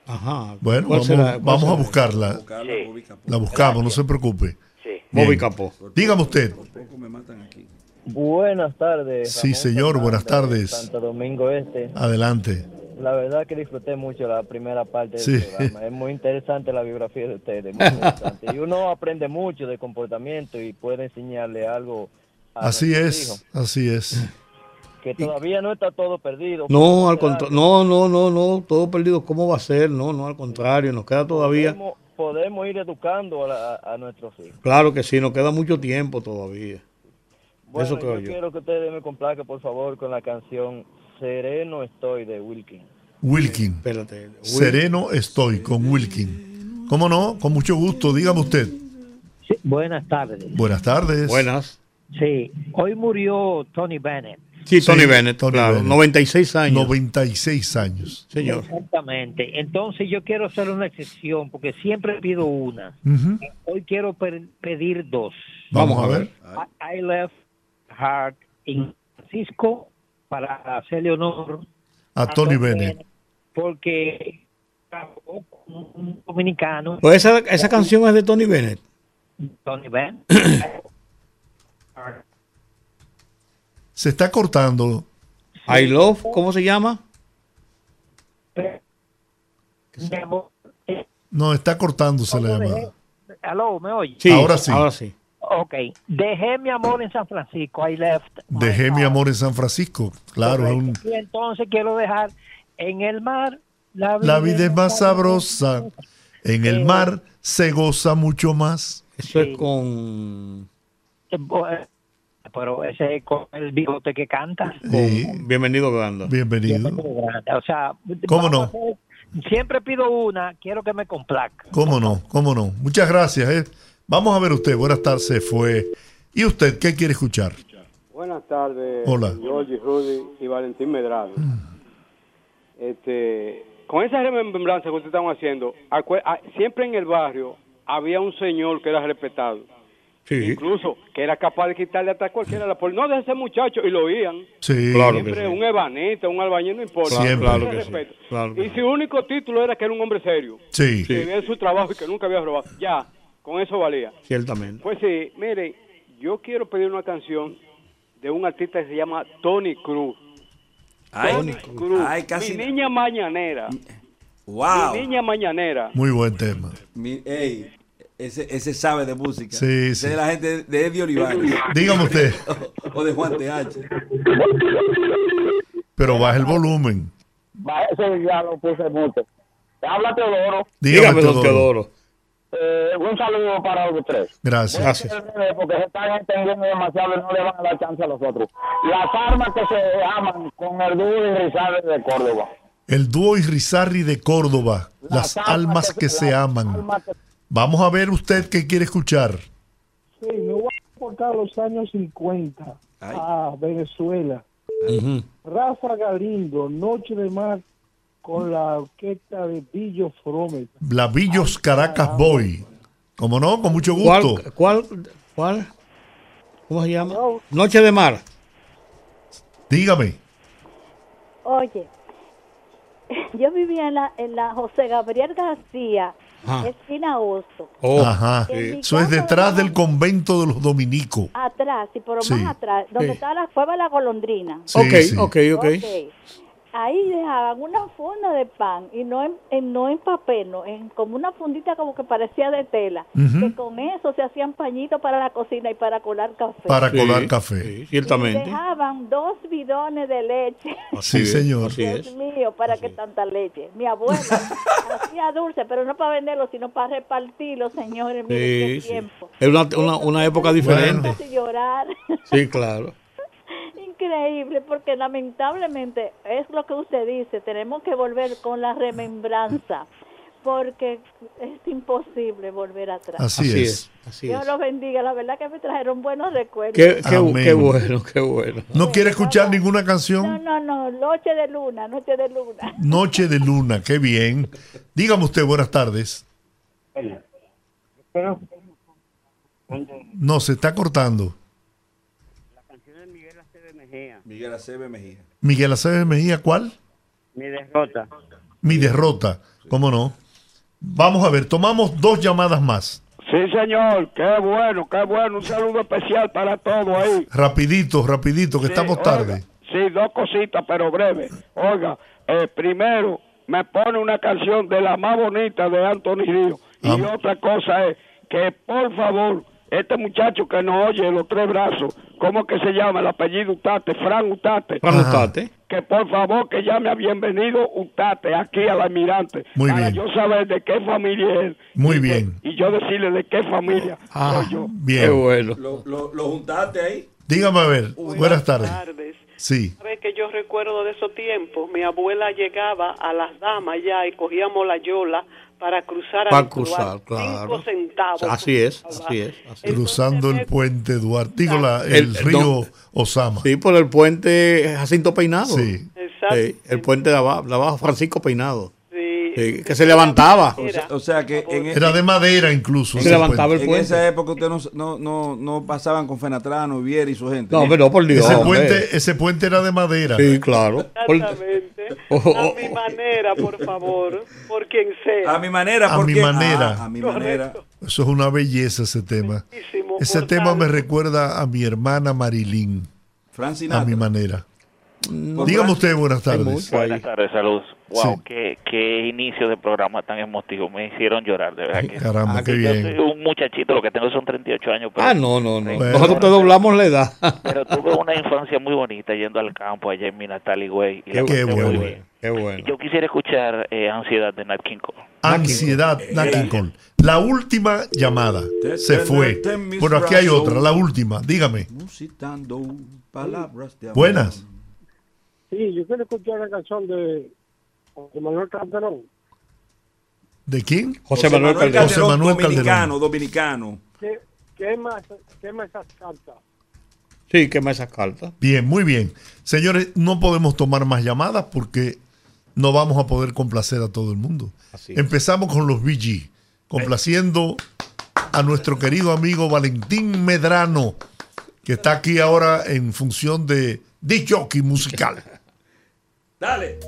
Ajá. Bueno, ¿Cuál vamos, será? ¿Cuál vamos a buscarla. Buscarla, Sí. La buscamos, no se preocupe. Sí. Bobby Bien. Capó. Dígame usted. Por poco me matan aquí. Buenas tardes. Sí, señor, buenas tardes. Santo Domingo Este. Adelante. La verdad que disfruté mucho la primera parte del Sí. programa. Es muy interesante la biografía de ustedes. muy interesante. Y uno aprende mucho de comportamiento y puede enseñarle algo Así es, así es. que todavía no está todo perdido. No, al contrario. No, no, no, no. Todo perdido. ¿Cómo va a ser? No, no, al contrario. Nos queda todavía. Podemos, podemos ir educando a, la- a nuestros hijos. Claro que sí, nos queda mucho tiempo todavía. Bueno, Eso creo yo, yo. quiero que ustedes me complazcan, por favor, con la canción Sereno Estoy de Wilkin. Wilkin. Espérate. Will- Sereno estoy con Wilkin. ¿Cómo no? Con mucho gusto. Dígame usted. buenas tardes. Buenas tardes. Buenas. Sí, hoy murió Tony Bennett. Sí, Tony Sí, Bennett, Tony claro. Bennett. 96 años. 96 años. Señor. Exactamente. Entonces yo quiero hacer una excepción porque siempre pido una. Ujú. Hoy quiero pe- pedir dos. Vamos a ver. I, I left Heart in Francisco para hacerle honor A Tony Bennett. porque trabajó con un dominicano, Pues esa, esa canción es de Tony Bennett. Tony Bennett. Se está cortando. I Love, ¿cómo se llama? Eh, No, está cortándose la llamada. Aló, ¿me oye? Sí, Ahora sí. Ahora sí. Ok. Dejé mi amor en San Francisco. I left. Dejé mi amor en San Francisco. Claro, es un-. Y entonces quiero dejar en el mar. La vida, la vida es más sabrosa. En el mar se goza mucho más. Eso es con, Eh, eh, Pero ese es con el bigote que canta. con Sí. Bienvenido Granda. Bienvenido. O sea, ¿Cómo no? hacer- Siempre pido una, quiero que me complazca. ¿Cómo no? ¿Cómo no? Muchas gracias. eh. Vamos a ver usted. Buenas tardes. Se fue. ¿Y usted qué quiere escuchar? Buenas tardes, Hola. Georgie, Rudy y Valentín Medrado. Este, con esa remembranza que ustedes están haciendo, siempre en el barrio había un señor que era respetado, Sí, incluso que era capaz de quitarle hasta cualquiera la pol- No de ese muchacho, y lo oían. Sí. Claro que Siempre sí. un ebanista, un albañil, no importa. Siempre. Claro que sí, claro que y su único título era que era un hombre serio, Sí. que en su trabajo y que nunca había robado. Ya, con eso valía. Ciertamente. Pues sí, mire, yo quiero pedir una canción de un artista que se llama Tony Cruz. Ay, Tony Cruz. ay, casi. Mi niña mañanera. Wow. Mi niña mañanera. Muy buen tema. Mi- ey, ese, ese sabe de música. Sí, Ese sí. Es de la gente de Eddie Olivares. Dígame usted. o de Juan TH. Pero baja el volumen. Ese ya lo puse mucho. Habla Teodoro. Dígame, Teodoro. Teodoro. Eh, un saludo para los tres. Gracias. Gracias. Porque se están entendiendo demasiado y no le van a dar chance a los otros. Las armas que se aman con el dúo de Rizal de Córdoba. El dúo Irizarri de Córdoba. Las almas que se las aman. almas que- Vamos a ver usted qué quiere escuchar. Sí, me voy a cortar los años 50. a Venezuela. Rafa Galindo, Noche de Mar con la orquesta de Billo Fromet. La Villos Caracas Boy. ¿Cómo no? Con mucho gusto. ¿Cuál, cuál, cuál? ¿Cómo se llama? Noche de Mar. Dígame. Oye, yo vivía en la, en la José Gabriel García, Ajá. esquina Osto. Ajá. En mi Eso es detrás del convento de los dominicos. Atrás, y por lo Sí. más atrás, donde Sí. está la cueva de la golondrina. Sí, Ok, sí. ok, ok. Ahí dejaban una funda de pan, y no en, en- no en papel, no, en como una fundita como que parecía de tela, Ujú. que con eso se hacían pañitos para la cocina y para colar café. Para Sí, colar café. Y ciertamente. dejaban dos bidones de leche. Sí, señor. Dios mío, ¿para qué tanta leche? Mi abuela hacía dulce, pero no para venderlo, sino para repartirlo, señores. Miren qué sí. tiempo. Es una, una, una época diferente. Casi llorar. Sí, claro. Increíble, porque lamentablemente es lo que usted dice, tenemos que volver con la remembranza, porque es imposible volver atrás. Así, Así es. así Dios es. los bendiga, la verdad que me trajeron buenos recuerdos. Qué, qué, Amén. qué bueno, qué bueno. ¿No quiere escuchar ninguna No, canción? no, no, noche de luna, noche de luna. Noche de luna, qué bien. Dígame usted, buenas tardes. No, se está cortando. Miguel Acebe Mejía. Miguel Aceves Mejía, ¿cuál? Mi derrota. Mi derrota. ¿Cómo no? Vamos a ver, tomamos dos llamadas más. Sí, señor. Qué bueno, qué bueno. Un saludo especial para todos ahí. Rapidito, rapidito, que Sí, estamos oiga, tarde. Sí, dos cositas, pero breve. Oiga, eh, primero me pone una canción de la más bonita de Anthony Río. Y Ah. otra cosa es que, por favor, este muchacho que nos oye los tres brazos, ¿cómo que se llama? El apellido Utate, Fran Utate. Fran Utate. Que por favor que llame a bienvenido Utate aquí al almirante. Muy para bien. yo saber de qué familia es él. Muy bien. Y yo decirle de qué familia Ah, soy yo. bien. Qué bueno. ¿Lo, lo, lo juntaste ahí? Dígame a ver, buenas tardes. tardes. Sí. Sabes que yo recuerdo de esos tiempos, mi abuela llegaba a las damas ya y cogíamos la yola para cruzar Para al cruzar, claro. Cinco centavos. Así es, así es. así es. Cruzando el puente Duarte, digo, la- el, El- río no. Osama. Sí, por el puente Jacinto Peinado. Sí. Exacto. Sí, el puente de abajo, de abajo Francisco Peinado. Sí. Que se levantaba. O sea, o sea que en, Era de madera incluso. Se levantaba puente. el en puente. esa época ustedes no, no, no, no pasaban con Fenatrano, Viera y su gente. No, pero no, por Dios. Ese puente, ese puente era de madera. Sí, claro. Exactamente. Oh, oh, A mi manera, por favor, por quien sea. A mi manera, A ¿por mi qué? manera. Ah, a mi manera. Eso es una belleza ese tema. Bellísimo, Ese tema me recuerda a mi hermana Marilyn, Fran a mi manera. Dígame usted, buenas tardes. Buenas tardes, saludos. Wow, Sí. qué, qué inicio de programa tan emotivo. Me hicieron llorar, de verdad. Ay, que caramba, Ah, qué yo bien. soy un muchachito, lo que tengo son 38 años. Pero, Ah, no, no, no. Bueno. Nosotros te doblamos la edad. pero tuve una infancia muy bonita yendo al campo allá en mi natal y la Qué, bueno. bueno. bien. Qué bueno. Yo quisiera escuchar eh, Ansiedad de Nat King Cole. Ansiedad, Nat King Cole. La última llamada se fue. Pero aquí hay otra, la última. Dígame. Musitando palabras de amor. Buenas. Sí, yo quiero escuchar la canción de José Manuel Calderón. ¿De quién? José Manuel Calderón. José Manuel dominicano, Calderón. dominicano. ¿Qué, qué más, qué más esas cartas? Sí, quema esas cartas. Bien, muy bien. Señores, no podemos tomar más llamadas porque no vamos a poder complacer a todo el mundo. Así. Empezamos con los BG, complaciendo a nuestro querido amigo Valentín Medrano, que está aquí ahora en función de, de jockey musical. Dale.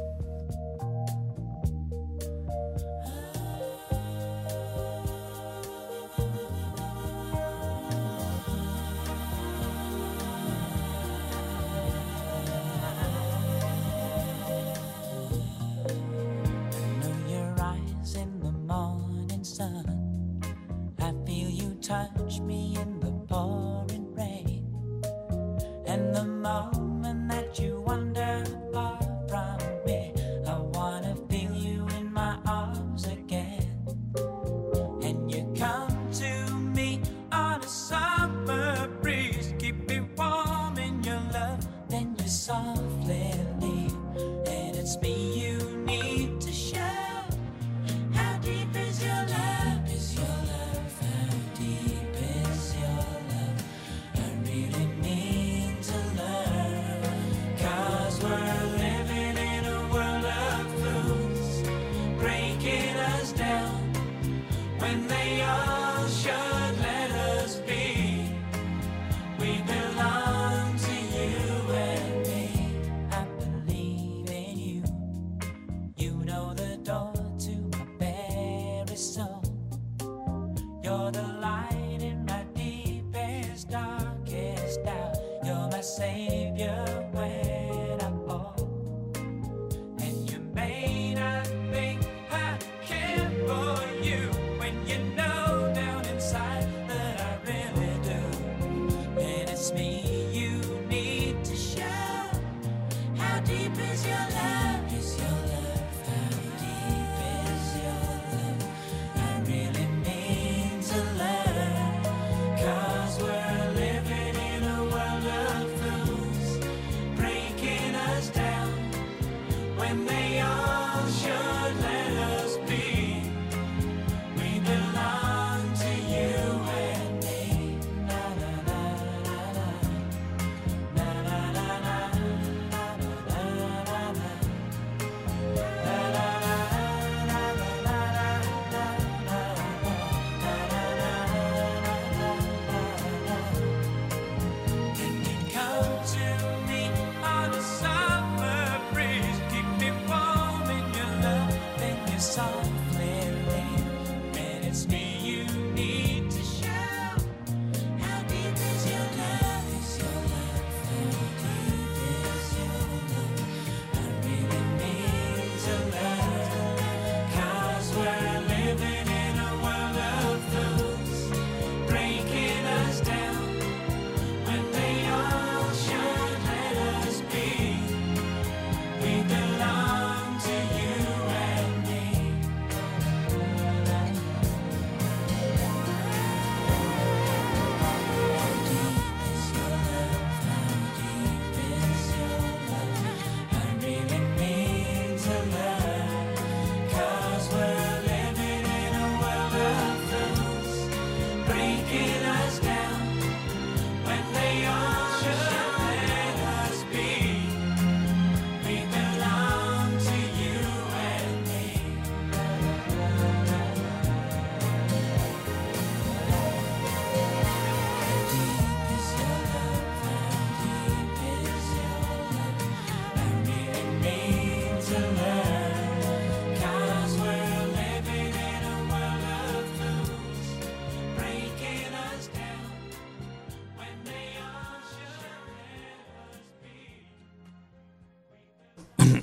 you're the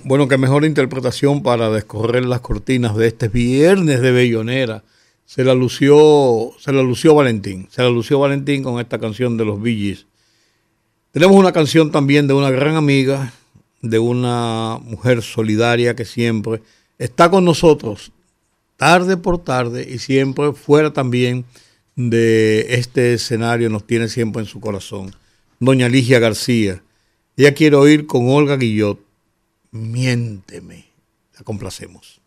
Bueno, qué mejor interpretación para descorrer las cortinas de este viernes de Bellonera. Se la lució, se la lució Valentín, se la lució Valentín con esta canción de los Billys. Tenemos una canción también de una gran amiga, de una mujer solidaria que siempre está con nosotros, tarde por tarde y siempre fuera también de este escenario, nos tiene siempre en su corazón. Doña Ligia García. Ella quiere oír con Olga Guillot miénteme. La complacemos.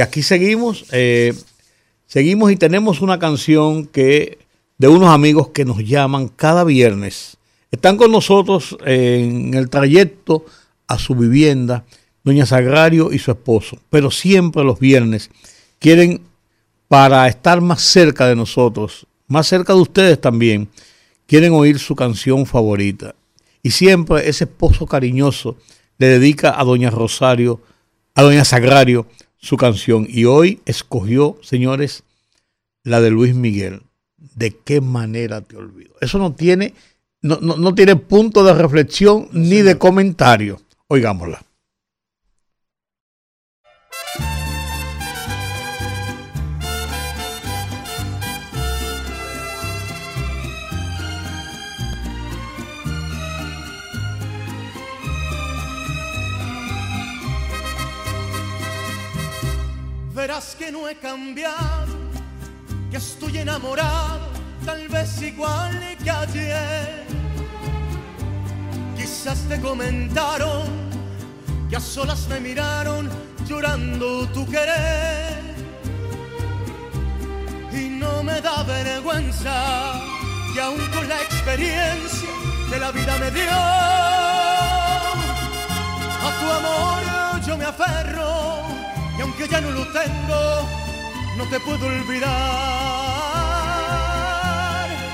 Aquí seguimos. eh, seguimos y tenemos una canción que de unos amigos que nos llaman cada viernes. Están con nosotros en el trayecto a su vivienda, doña Sagrario y su esposo. Pero siempre los viernes quieren, para estar más cerca de nosotros, más cerca de ustedes también, quieren oír su canción favorita. Y siempre ese esposo cariñoso le dedica a doña Rosario, a doña Sagrario, su canción. Y hoy escogió, señores, la de Luis Miguel. ¿De qué manera te olvido? Eso no tiene, no, no- no tiene punto de reflexión ni de comentario. Oigámosla. He cambiado, que estoy enamorado, tal vez igual que ayer. Quizás te comentaron que a solas me miraron llorando tu querer. Y no me da vergüenza que aún con la experiencia que la vida me dio, a tu amor yo me aferro y aunque ya no lo tengo, no te puedo olvidar.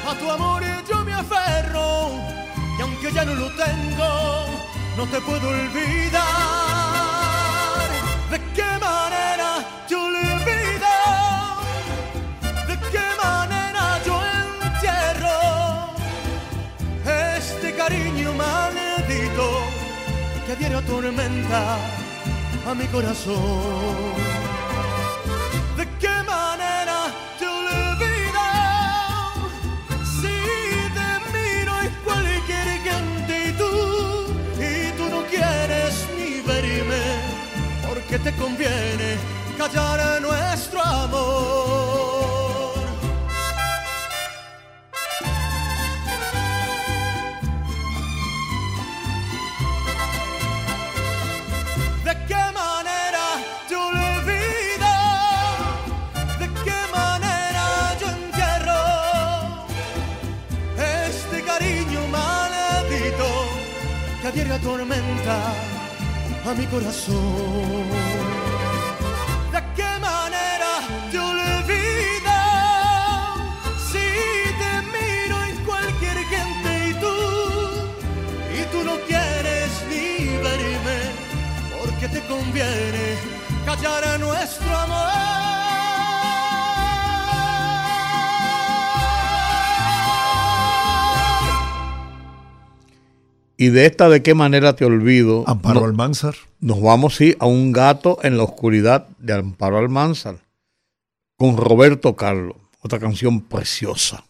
A tu amor yo me aferro y aunque ya no lo tengo, no te puedo olvidar. ¿De qué manera yo olvido? ¿De qué manera yo entierro este cariño maldito que a diario atormenta a mi corazón? ¿De qué manera te olvido? Si te miro en cualquier tú, y tú no quieres ni verme, porque te conviene callar nuestro amor. Que a diario atormenta a mi corazón? ¿De qué manera te olvido? Si te miro en cualquier gente y tú, y tú no quieres ni verme porque te conviene callar a nuestro amor. Y de esta de qué manera te olvido. Amparo no- Almanzar. Nos vamos, sí, a un gato en la oscuridad de Amparo Almanzar. Con Roberto Carlos. Otra canción preciosa.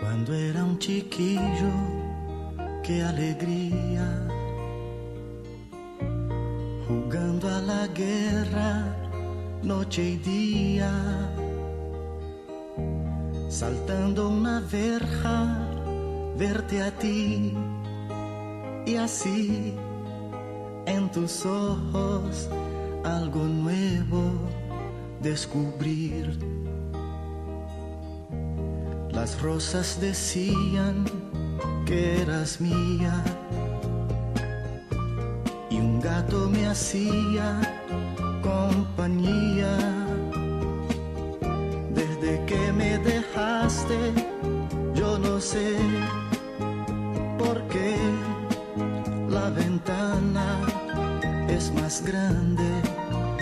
Cuando era un chiquillo, qué alegría. Jugando a la guerra, noche y día. saltando una verja, verte a ti y así en tus ojos algo nuevo descubrir. Las rosas decían que eras mía y un gato me hacía compañía. Desde que me dejaste, yo no sé por qué la ventana es más grande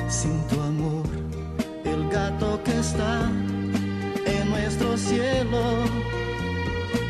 sin tu amor. El gato que está en nuestro cielo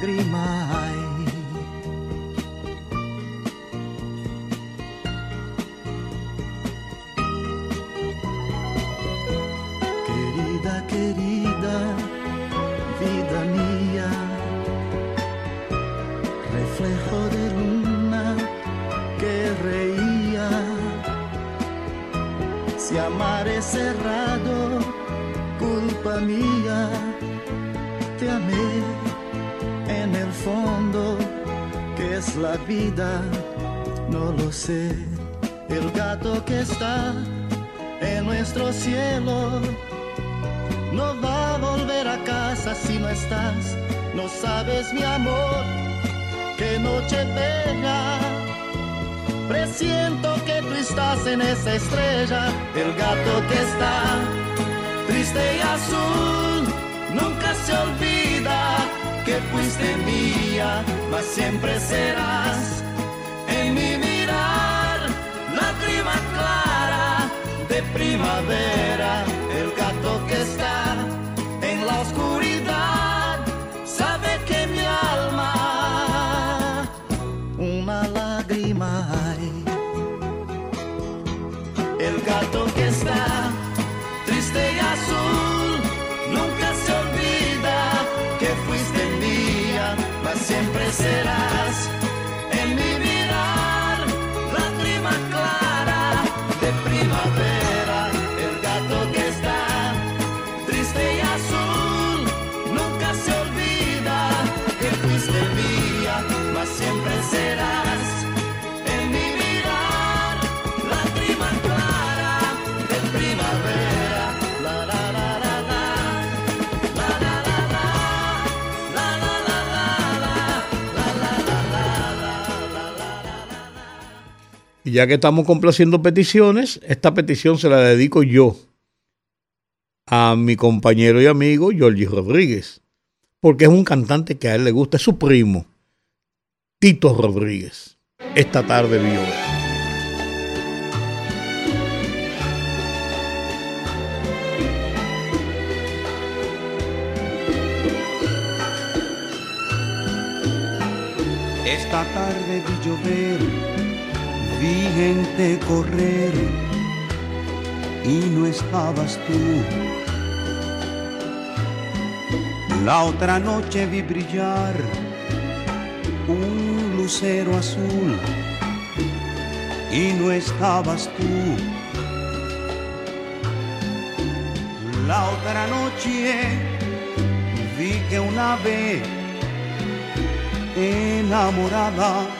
lágrima. Querida, querida, vida mía, reflejo de luna que reía. Si amar es cerrado, culpa mía, fondo, que es la vida, no lo sé. El gato que está en nuestro cielo no va a volver a casa si no estás. No sabes, mi amor, qué noche bella. Presiento que tú estás en esa estrella, el gato que está triste y azul. Nunca se olvida que fuiste mía, mas siempre serás en mi mirar, lágrima clara de primavera, el gato que está en la oscuridad, sabe que mi alma una lágrima hay. El gato que está triste y azul, siempre serás Ya que estamos complaciendo peticiones, esta petición se la dedico yo a mi compañero y amigo Georgie Rodríguez, porque es un cantante que a él le gusta, es su primo, Tito Rodríguez. Esta tarde vio. Esta tarde vi vi gente correr y no estabas tú. La otra noche vi brillar un lucero azul y no estabas tú. La otra noche vi que un ave enamorada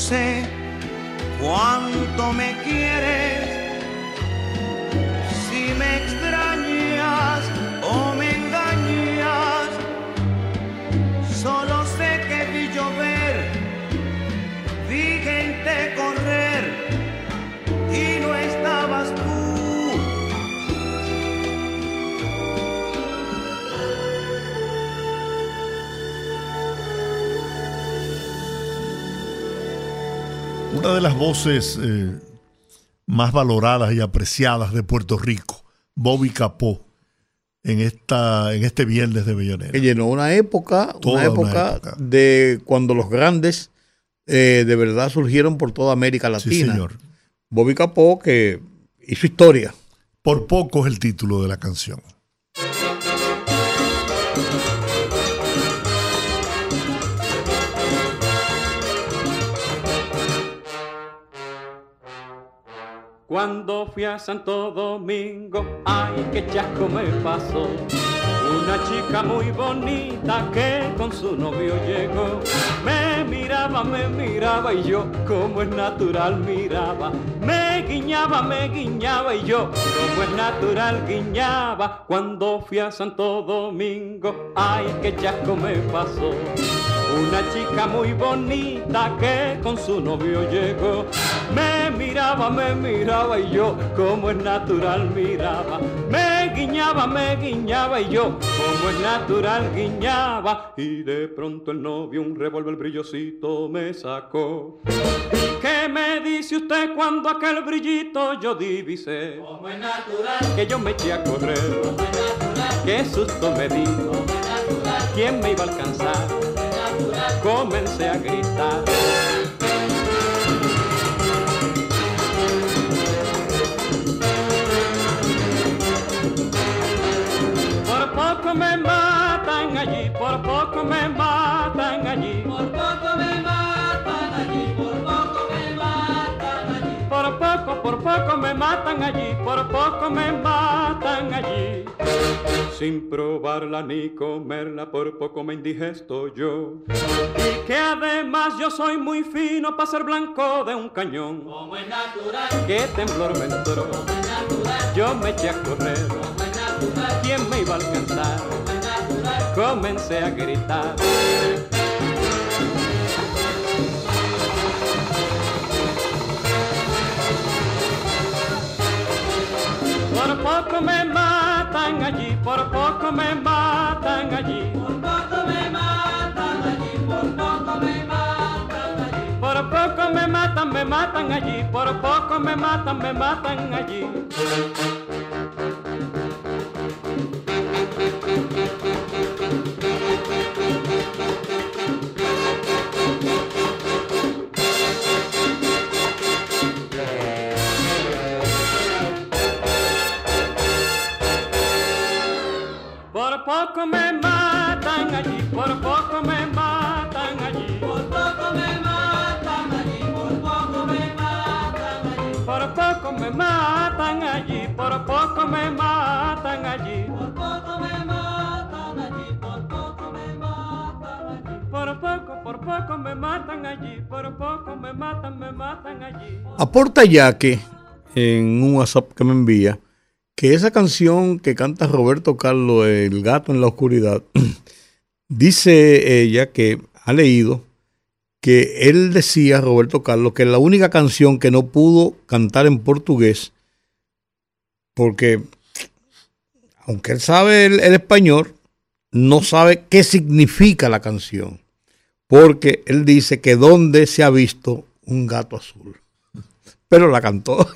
Sé cuánto me quieres, Una de las voces eh, más valoradas y apreciadas de Puerto Rico, Bobby Capó, en, esta, en este viernes de Bellonera. que llenó una época, una una época, de cuando los grandes eh, de verdad surgieron por toda América Latina. señor. Bobby Capó que hizo historia. Por poco es el título de la canción. Cuando fui a Santo Domingo, ay, qué chasco me pasó. Una chica muy bonita que con su novio llegó. Me miraba, me miraba y yo, como es natural, miraba. Me guiñaba, me guiñaba y yo, como es natural, guiñaba. Cuando fui a Santo Domingo, ay, qué chasco me pasó. Una chica muy bonita que con su novio llegó. Me miraba, me miraba y yo, como es natural, miraba. Me guiñaba, me guiñaba y yo, como es natural, guiñaba. Y de pronto el novio un revólver brillosito me sacó. ¿Y qué me dice usted cuando aquel brillito yo divisé? Como es natural, que yo me eché a correr. Como es natural, qué susto me di. Como es natural, ¿quién me iba a alcanzar? Comencé a gritar. Por poco me matan allí, por poco me matan allí. Por poco me matan allí, por poco me matan allí. Por poco, por poco me matan allí, por poco me matan allí. Sin probarla ni comerla, por poco me indigesto yo. Y que además yo soy muy fino para ser blanco de un cañón. Como es natural. Que temblor me entró. Yo me eché a correr. ¿Quién me iba a alcanzar? Comencé a gritar. Por poco me matan allí, por poco me matan allí. Por poco me matan allí, por poco me matan allí. Por poco me matan, me matan allí, por poco me matan, me matan allí. Poco me matan allí, por poco me matan allí. Por poco me matan allí, por poco me matan allí. Por poco me matan allí, por poco me matan allí. Por poco me matan allí, por poco me matan allí. Por poco, por poco me matan allí, por poco me matan, me matan allí. Aporta ya que en un WhatsApp que me envía que esa canción que canta Roberto Carlos, El gato en la oscuridad, dice ella que ha leído que él decía, Roberto Carlos, que la única canción que no pudo cantar en portugués, porque aunque él sabe el, español, no sabe qué significa la canción, porque él dice que donde se ha visto un gato azul. Pero la cantó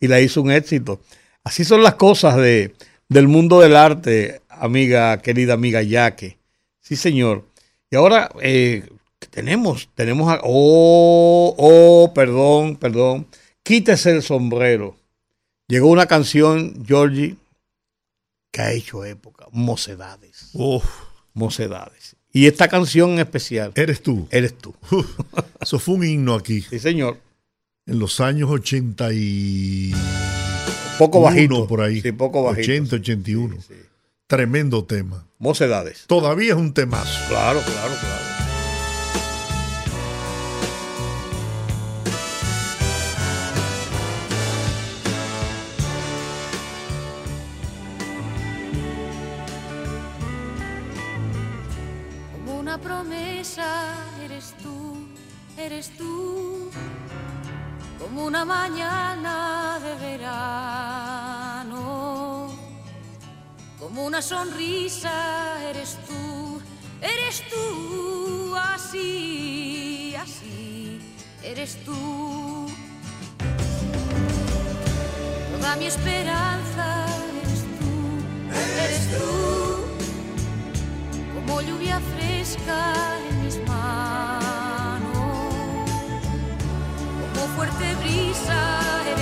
y la hizo un éxito. Así son las cosas de, del mundo del arte, amiga, querida amiga Yaque. Sí, señor. Y ahora eh, tenemos, tenemos, a- oh, oh, perdón, perdón. Quítese el sombrero. Llegó una canción, Georgie, que ha hecho época, Mocedades. Mocedades. Y esta canción en especial. Eres tú. Eres tú. Eso fue un himno aquí. Sí, señor. En los años 80 y... Poco uno bajito. por ahí. Sí, poco bajito. 80, 81. Tremendo tema. Mocedades. Todavía es un temazo. Claro, claro, claro. Como una promesa eres tú, eres tú. Como una mañana Como una sonrisa eres tú, eres tú. Así, así, eres tú. Toda mi esperanza eres tú, eres tú como lluvia fresca en mis manos, como fuerte brisa eres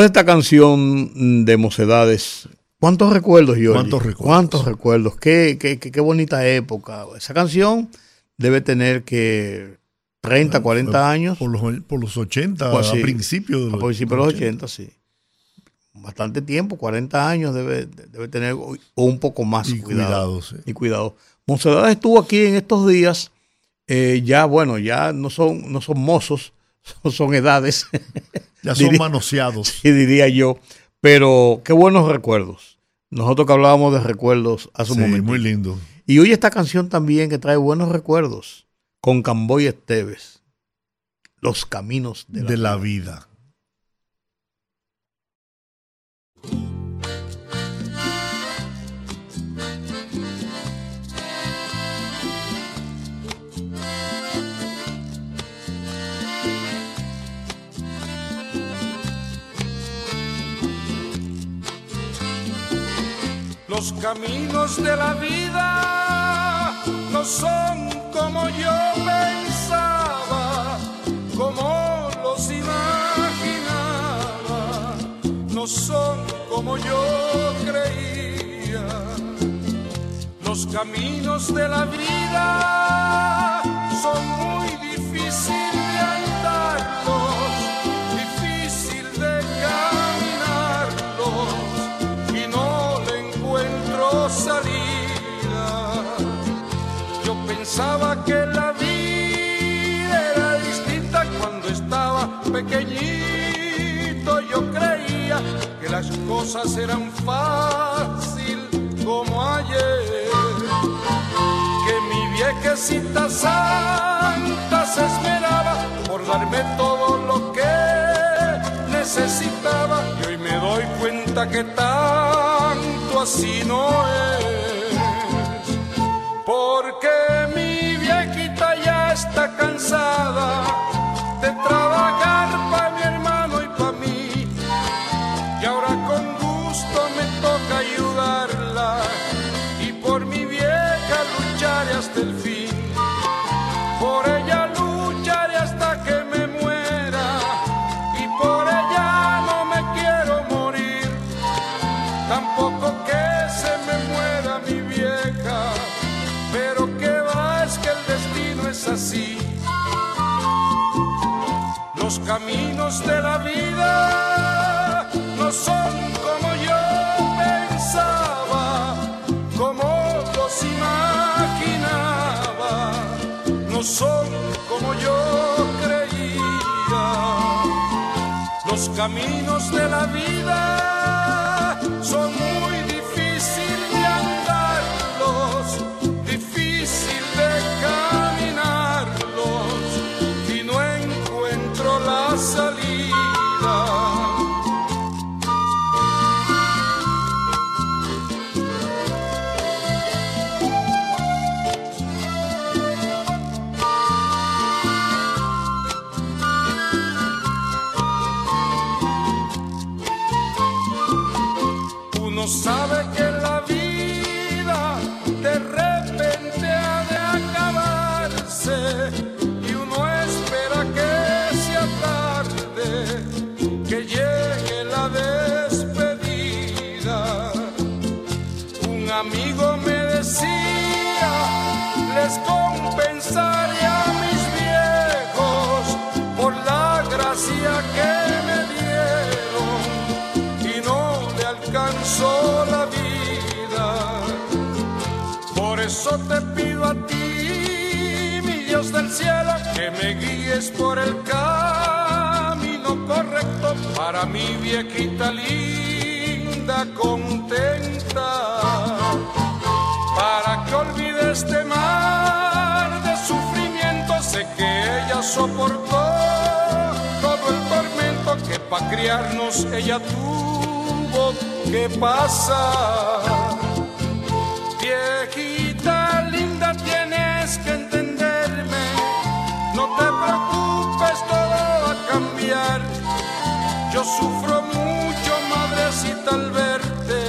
Pues esta canción de Mocedades, ¿cuántos recuerdos, Jorge? ¿Cuántos recuerdos? ¿Cuántos recuerdos? Qué, qué, qué- qué bonita época. Esa canción debe tener que 30, 40 años. Por los, por los 80, Pues a sí, principios de a los, principios de los 80, sí. Bastante tiempo, 40 años debe, debe tener, o un poco más. Y cuidado, sí. Y cuidado. Mocedades estuvo aquí en estos días, eh, ya, bueno, ya no son, no son mozos, son, edades. Ya son Diría- manoseados. Sí, diría yo. Pero qué buenos recuerdos. Nosotros que hablábamos de recuerdos hace un Sí, momento. muy lindo. Y hoy esta canción también que trae buenos recuerdos con Camboy Esteves. los caminos de la, de la vida. Los caminos de la vida no son como yo pensaba, como los imaginaba, no son como yo creía. Los caminos de la vida son muy pequeñito. Yo creía que las cosas eran fácil como ayer. Que mi viejecita santa se esmeraba por darme todo lo que necesitaba. Y hoy me doy cuenta que tanto así no es. Porque mi viejita ya está cansada de trabajar caminos de la vida no son como yo pensaba, como los imaginaba, no son como yo creía. Los caminos de la vida son eso te pido a ti, mi Dios del cielo, que me guíes por el camino correcto para mi viejita linda, contenta. Para que olvide este mar de sufrimiento, sé que ella soportó todo el tormento que para criarnos ella tuvo que pasar. Yo sufro mucho, madrecita, al verte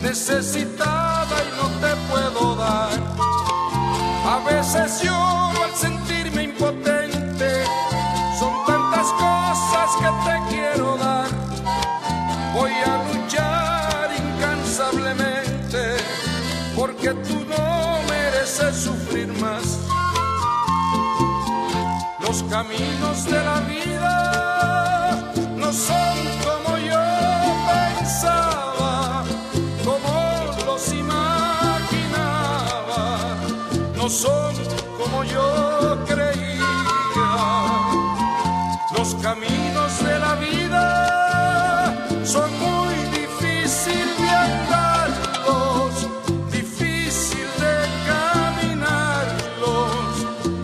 necesitada y no te puedo dar. A veces lloro al sentirme impotente. Son tantas cosas que te quiero dar. Voy a luchar incansablemente porque tú no mereces sufrir más. Los caminos de la vida son como yo creía. Los caminos de la vida son muy difícil de andarlos, difícil de caminarlos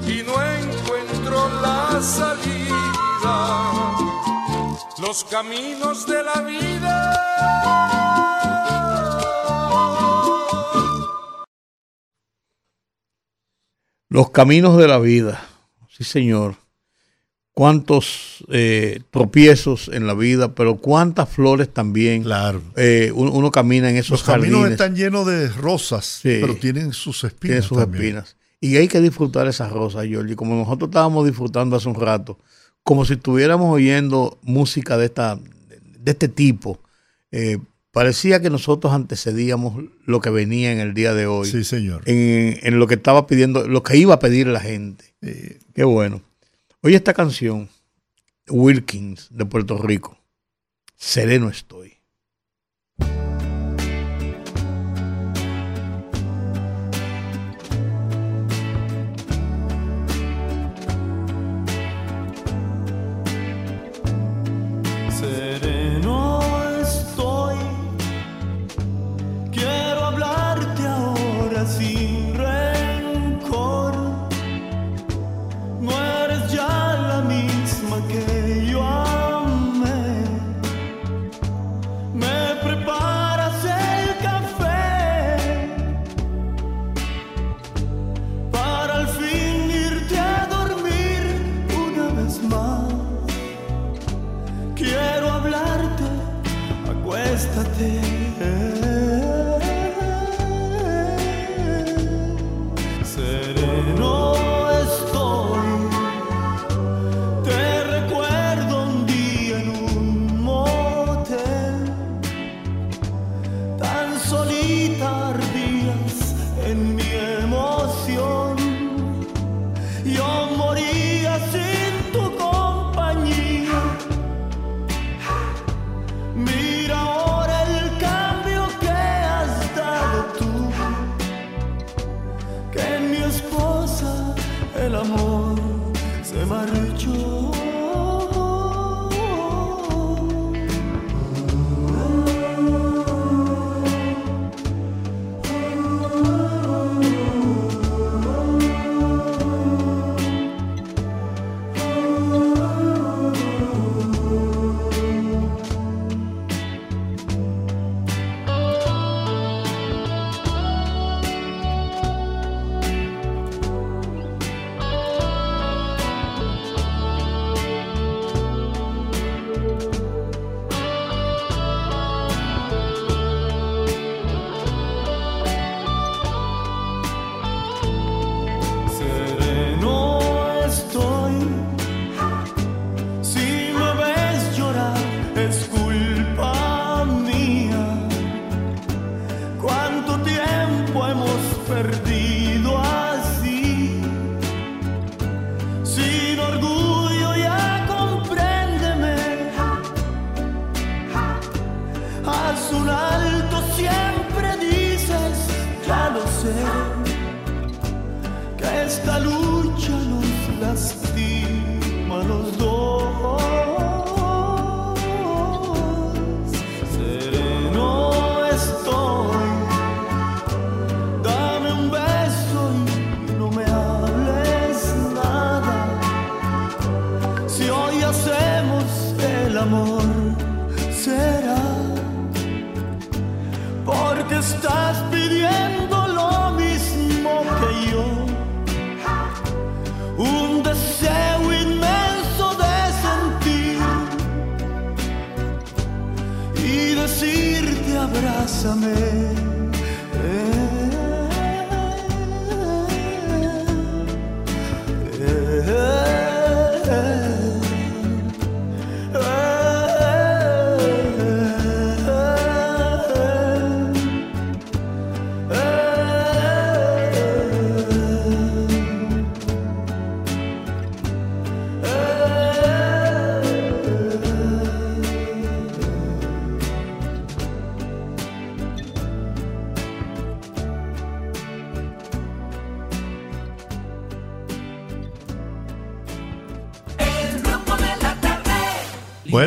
y no encuentro la salida. Los caminos de la vida. Los caminos de la vida. Sí, señor. Cuántos eh, tropiezos en la vida, pero cuántas flores también. Claro. Eh, uno, uno camina en esos Los caminos jardines. están llenos de rosas, Sí. pero tienen sus espinas. Tiene sus también. espinas. Y hay que disfrutar esas rosas, Jordi, como nosotros estábamos disfrutando hace un rato, como si estuviéramos oyendo música de esta, de este tipo. Eh, parecía que nosotros antecedíamos lo que venía en el día de hoy. Sí, señor. En, en lo que estaba pidiendo, lo que iba a pedir la gente. Qué bueno. Oye esta canción, Wilkins de Puerto Rico. Sereno estoy.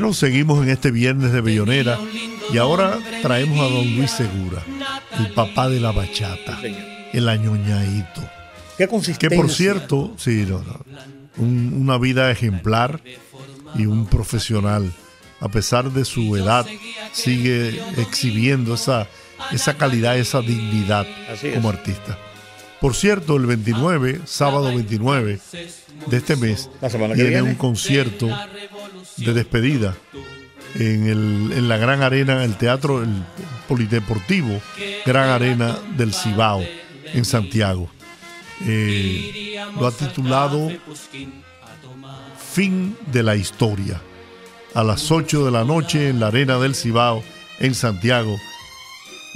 Bueno, seguimos en este viernes de Bellonera y ahora traemos a don Luis Segura, el papá de la bachata, el añoñadito. Qué Que por cierto, sí, no, no, un- una vida ejemplar y un profesional a pesar de su edad, sigue exhibiendo esa, esa calidad, esa dignidad es. como artista. Por cierto, el 29, sábado 29 de este mes, tiene viene. un concierto de despedida en, el- en la Gran Arena, el Teatro el Polideportivo Gran Arena del Cibao, en Santiago. Eh, lo ha titulado Fin de la Historia. A las 8 de la noche en la Arena del Cibao, en Santiago,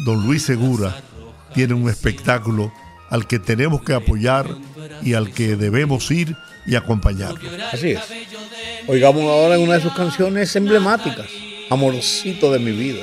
don Luis Segura tiene un espectáculo al que tenemos que apoyar y al que debemos ir y acompañar. Así es. Oigamos ahora una de sus canciones emblemáticas, Amorcito de mi vida.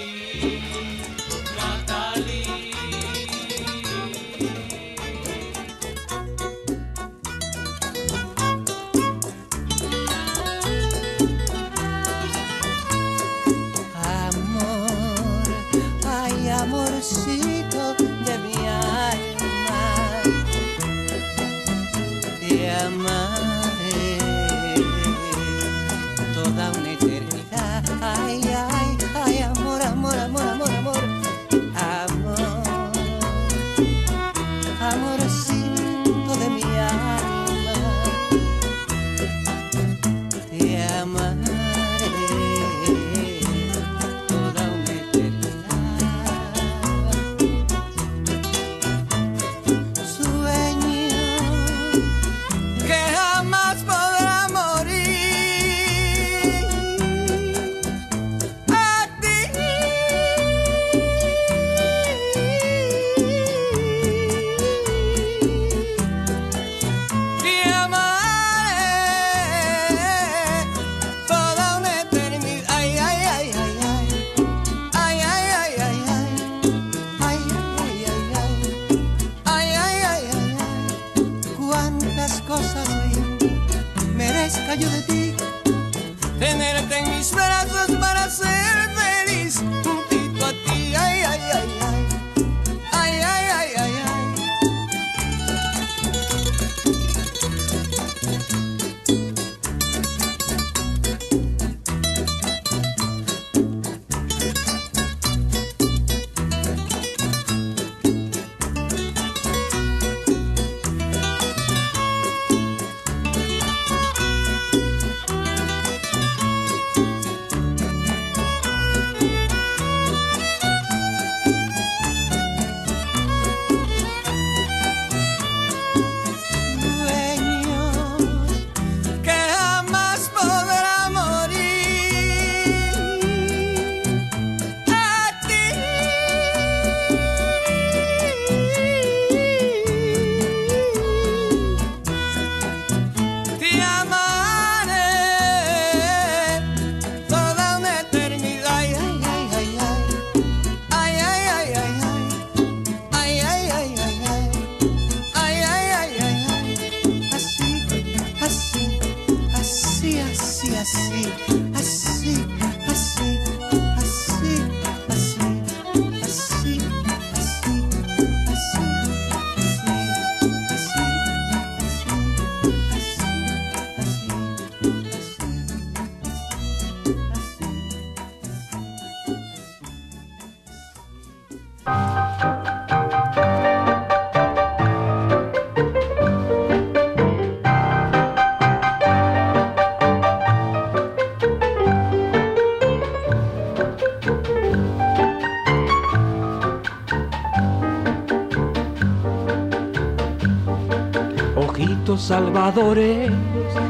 sim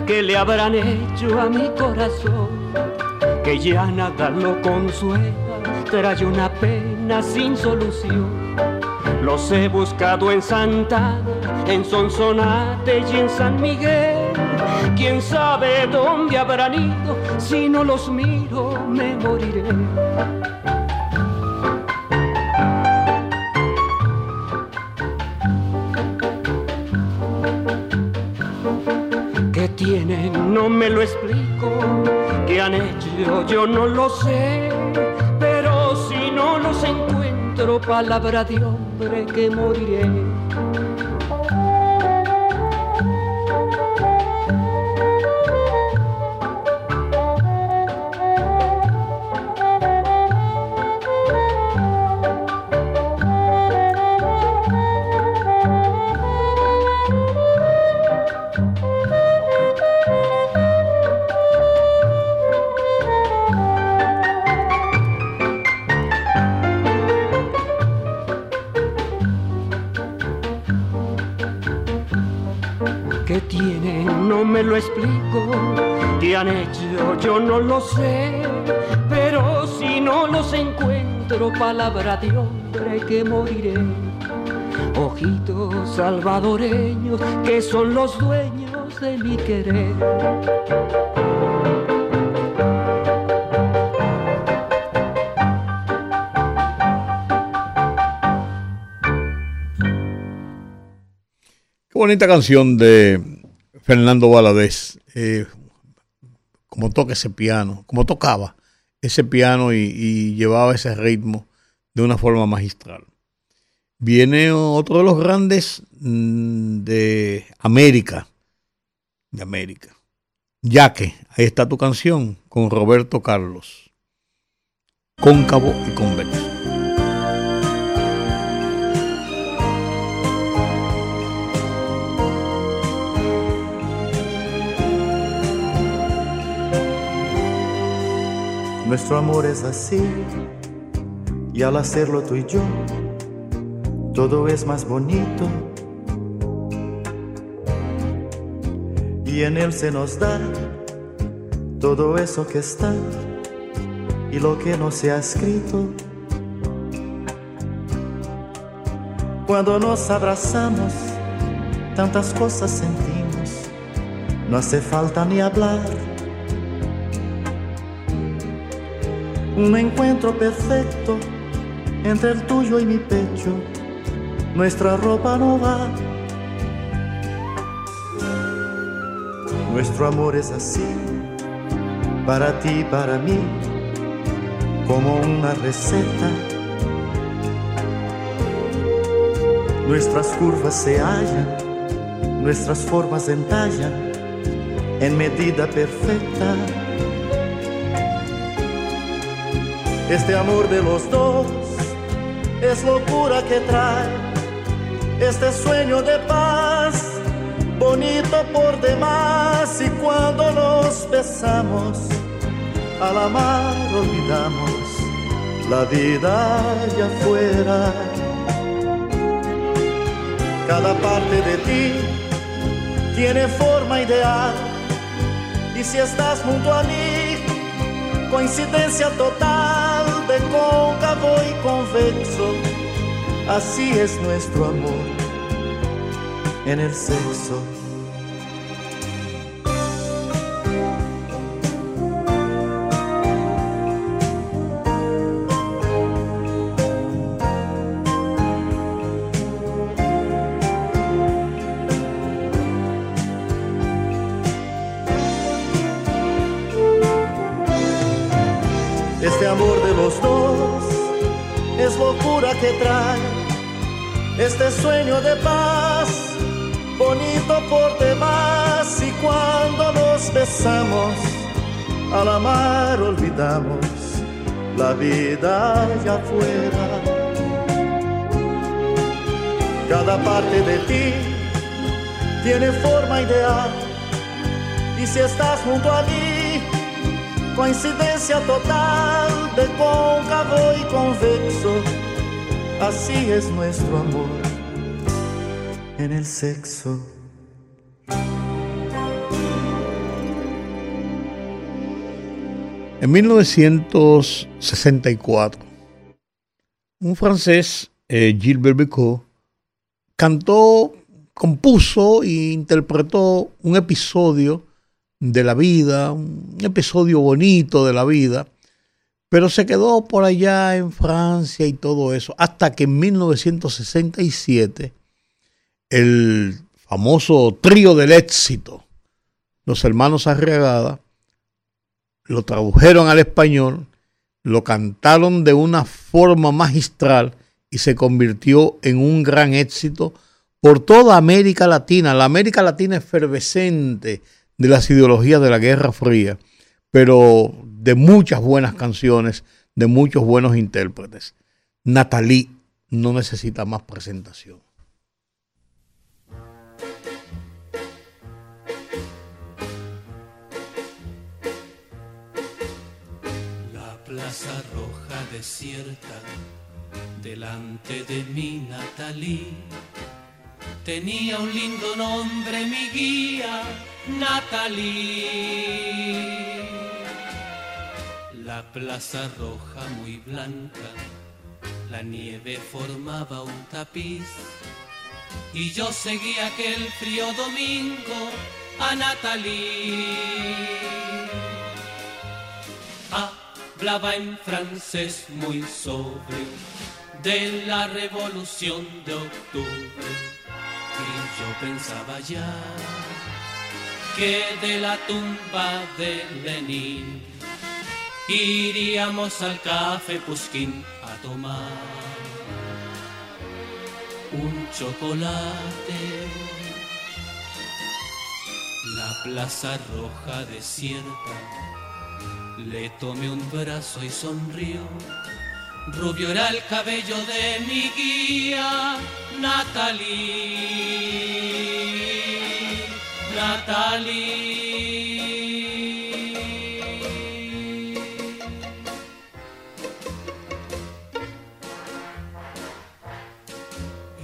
Que le habrán hecho a mi corazón, que ya nada lo consuela, trae una pena sin solución. Los he buscado en Santa, en Sonsonate y en San Miguel. Quién sabe dónde habrán ido, si no los miro me moriré. Me lo explico. ¿Qué han hecho? Yo no lo sé. Pero si no los encuentro, palabra de hombre que moriré. Pero si no los encuentro, palabra de hombre que moriré. Ojitos salvadoreños que son los dueños de mi querer. Qué bonita canción de Fernando Valadez. Eh, como toca ese piano, como tocaba ese piano y, y llevaba ese ritmo de una forma magistral. Viene otro de los grandes mm, de América. De América. Yaque, ahí está tu canción con Roberto Carlos. Cóncavo y convexo. Nuestro amor es así, y al hacerlo tú y yo, todo es más bonito. Y en él se nos da todo eso que está y lo que no se ha escrito. Cuando nos abrazamos, tantas cosas sentimos, no hace falta ni hablar. Un encuentro perfecto entre el tuyo y mi pecho. Nuestra ropa no va. Nuestro amor es así, para ti y para mí, como una receta. Nuestras curvas se hallan, nuestras formas entallan en medida perfecta. Este amor de los dos es locura que trae este sueño de paz, bonito por demás. Y cuando nos besamos, al amar olvidamos la vida allá afuera. Cada parte de ti tiene forma ideal, y si estás junto a mí, coincidencia total cóncavo y convexo. Así es nuestro amor en el sexo. Al amar olvidamos la vida allá afuera. Cada parte de ti tiene forma ideal, y si estás junto a mí, coincidencia total de cóncavo y convexo. Así es nuestro amor en el sexo. En 1964, un francés, eh, Gilbert cantó, compuso e interpretó un episodio de la vida, un episodio bonito de la vida, pero se quedó por allá en Francia y todo eso, hasta que en 1967 el famoso trío del éxito, los hermanos Arriagada, lo tradujeron al español, lo cantaron de una forma magistral y se convirtió en un gran éxito por toda América Latina, la América Latina efervescente de las ideologías de la Guerra Fría, pero de muchas buenas canciones, de muchos buenos intérpretes. Natalie no necesita más presentación. Delante de mi Natalí. tenía un lindo nombre mi guía, Natalie. La plaza roja muy blanca, la nieve formaba un tapiz y yo seguía aquel frío domingo a Natalie. Hablaba en francés muy sobrio de la revolución de octubre y yo pensaba ya que de la tumba de Lenin iríamos al café Puskin a tomar un chocolate. La plaza roja desierta, le tomé un brazo y sonrió. Rubio era el cabello de mi guía, Natalie. Natalie.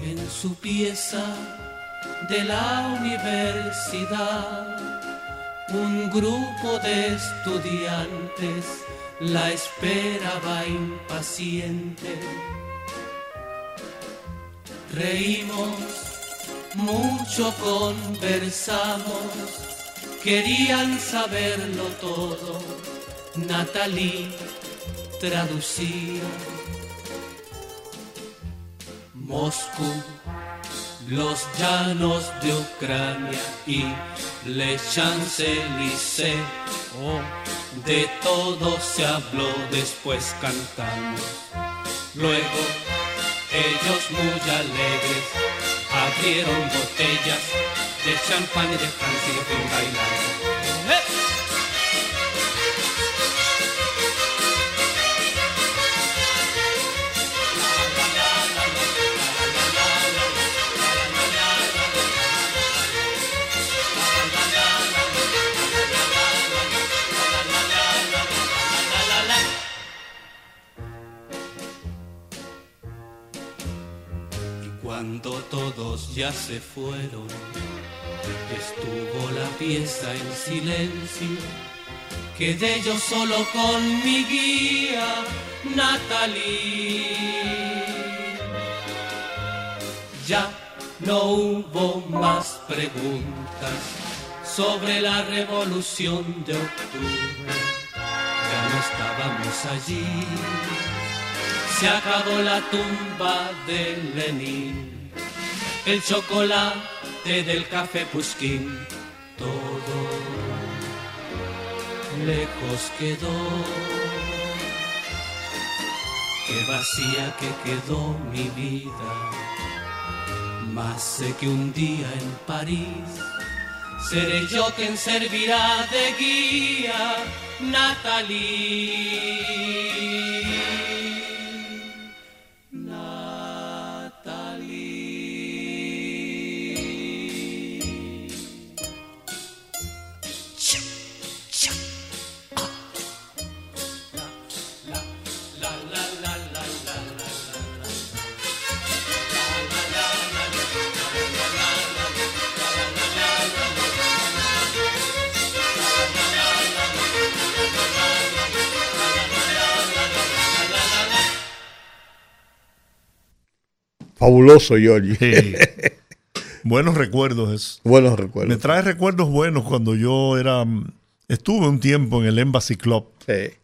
En su pieza de la universidad, un grupo de estudiantes la esperaba impaciente. Reímos, mucho conversamos, querían saberlo todo. Natalie traducía. Moscú, los llanos de Ucrania y Le Champs-Élysées. Oh, de todo se habló después cantando. Luego ellos muy alegres abrieron botellas de champán y de Francia y de Cuando todos ya se fueron, estuvo la pieza en silencio. Quedé yo solo con mi guía, Natalie. Ya no hubo más preguntas sobre la revolución de octubre. Ya no estábamos allí se acabó la tumba de Lenin, el chocolate del café Puskin, todo lejos quedó. Qué vacía que quedó mi vida, más sé que un día en París seré yo quien servirá de guía, Natalie. Fabuloso, Giorgi. Buenos recuerdos eso. Buenos recuerdos. Me trae recuerdos buenos cuando yo era mm, estuve un tiempo en el Embassy Club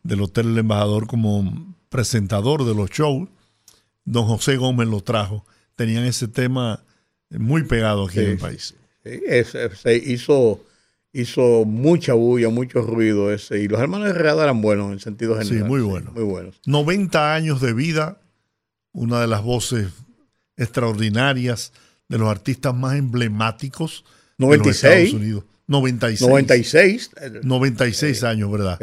del Hotel El Embajador como presentador de los shows. Don José Gómez lo trajo. Tenían ese tema muy pegado aquí Sí, en el sí, país. Sí, es- es- se hizo, hizo mucha bulla, mucho ruido ese. Y los hermanos Herrera eran buenos en sentido Sí, general. muy bueno. Muy buenos. 90 años de vida, una de las voces extraordinarias de los artistas más emblemáticos de los 96. Estados Unidos. 96. 96. 96 años, ¿verdad?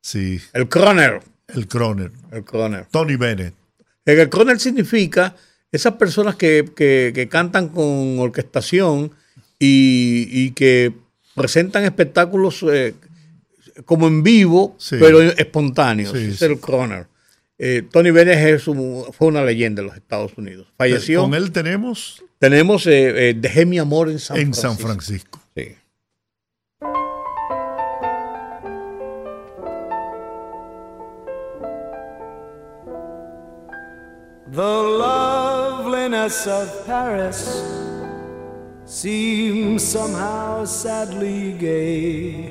Sí. El Croner. El Croner. El Croner. Tony Bennett. El Croner significa esas personas que, que- que cantan con orquestación y, y que presentan espectáculos eh, como en vivo, Sí. pero espontáneos. Sí, es el Croner. Eh, Tony Bennett es un- fue una leyenda en los Estados Unidos. Falleció. Con él tenemos Tenemos eh, eh, Dejé mi amor en San en Francisco. San Francisco. Sí. The loveliness of Paris seems somehow sadly gay.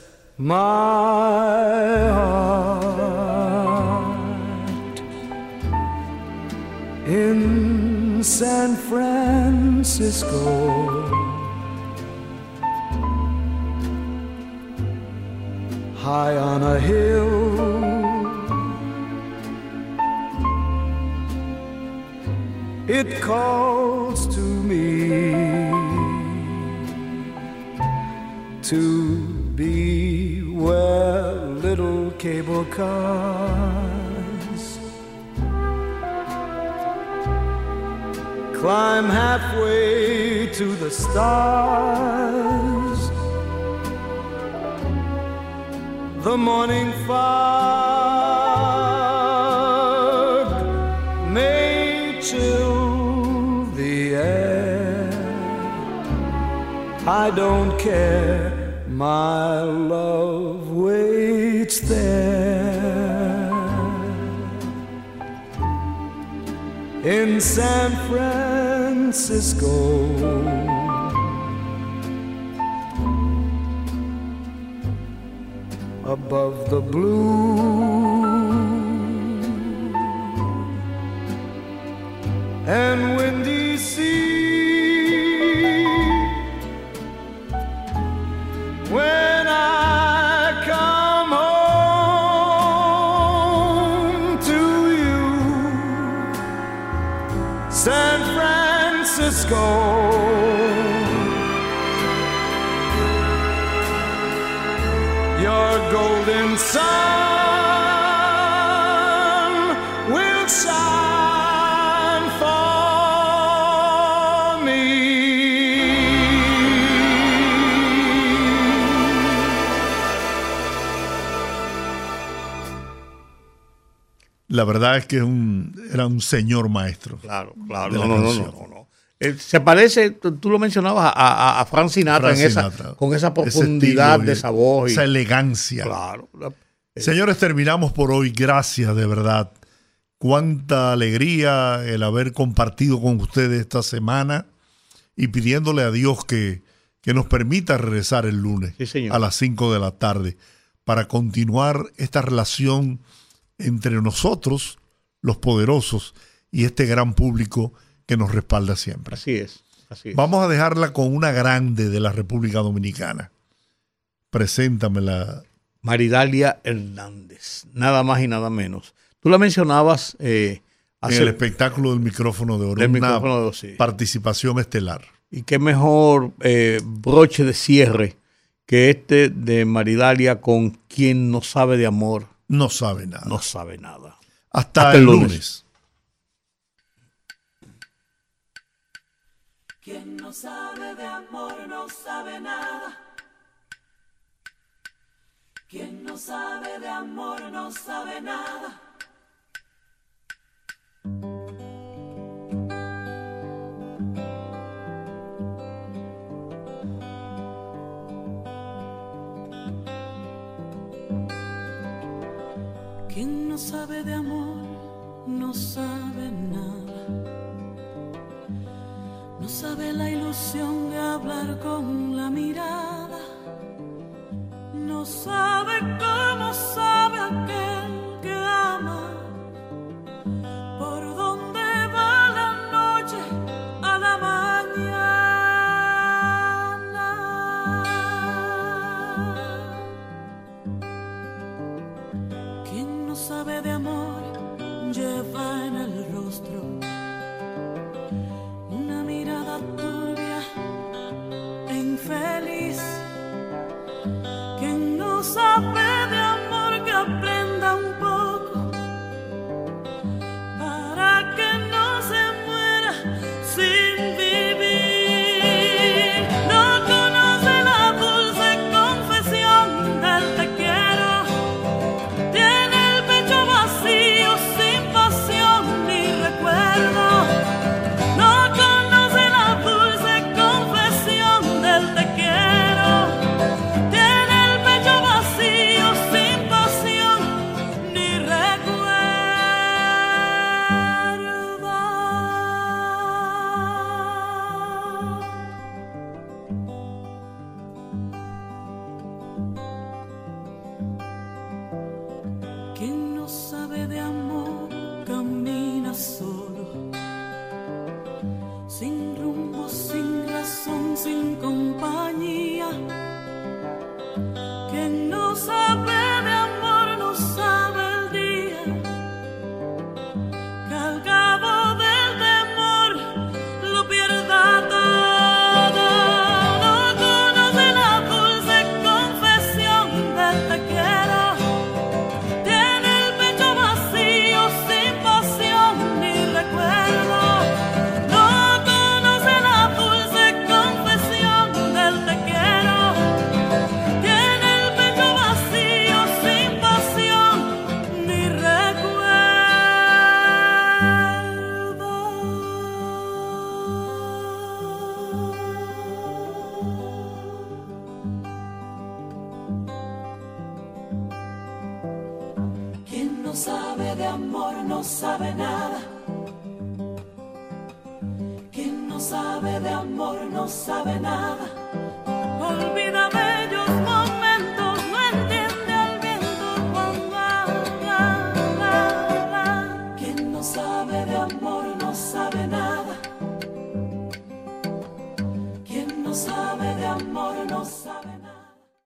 my heart in San Francisco. High on a hill it calls to me to be cable cars climb halfway to the stars. The morning fog may chill the air. I don't care, my love waits there in San Francisco. Above the blue La verdad es que un, era un señor maestro. Claro, claro. No, no, no, no, no. Eh, se parece, tú tú lo mencionabas, a, a, a Frank Sinatra, Frank en esa, Sinatra. con esa profundidad estilo de esa voz. y- Esa elegancia. Claro. Señores, terminamos por hoy. Gracias, de verdad. Cuánta alegría el haber compartido con ustedes esta semana y pidiéndole a Dios que, que nos permita regresar el lunes a las 5 de la tarde para continuar esta relación entre nosotros, los poderosos, y este gran público que nos respalda siempre. Así es. Así es. Vamos a dejarla con una grande de la República Dominicana. Preséntamela. Maridalia Hernández, nada más y nada menos. Tú la mencionabas eh, En el espectáculo del micrófono de oro. Del micrófono de oro, sí. participación estelar. y qué mejor eh, broche de cierre que este de Maridalia con quien no sabe de amor. No sabe nada. No sabe nada. Hasta, el lunes. Quien no sabe de amor no sabe nada. Quien no sabe de amor no sabe nada.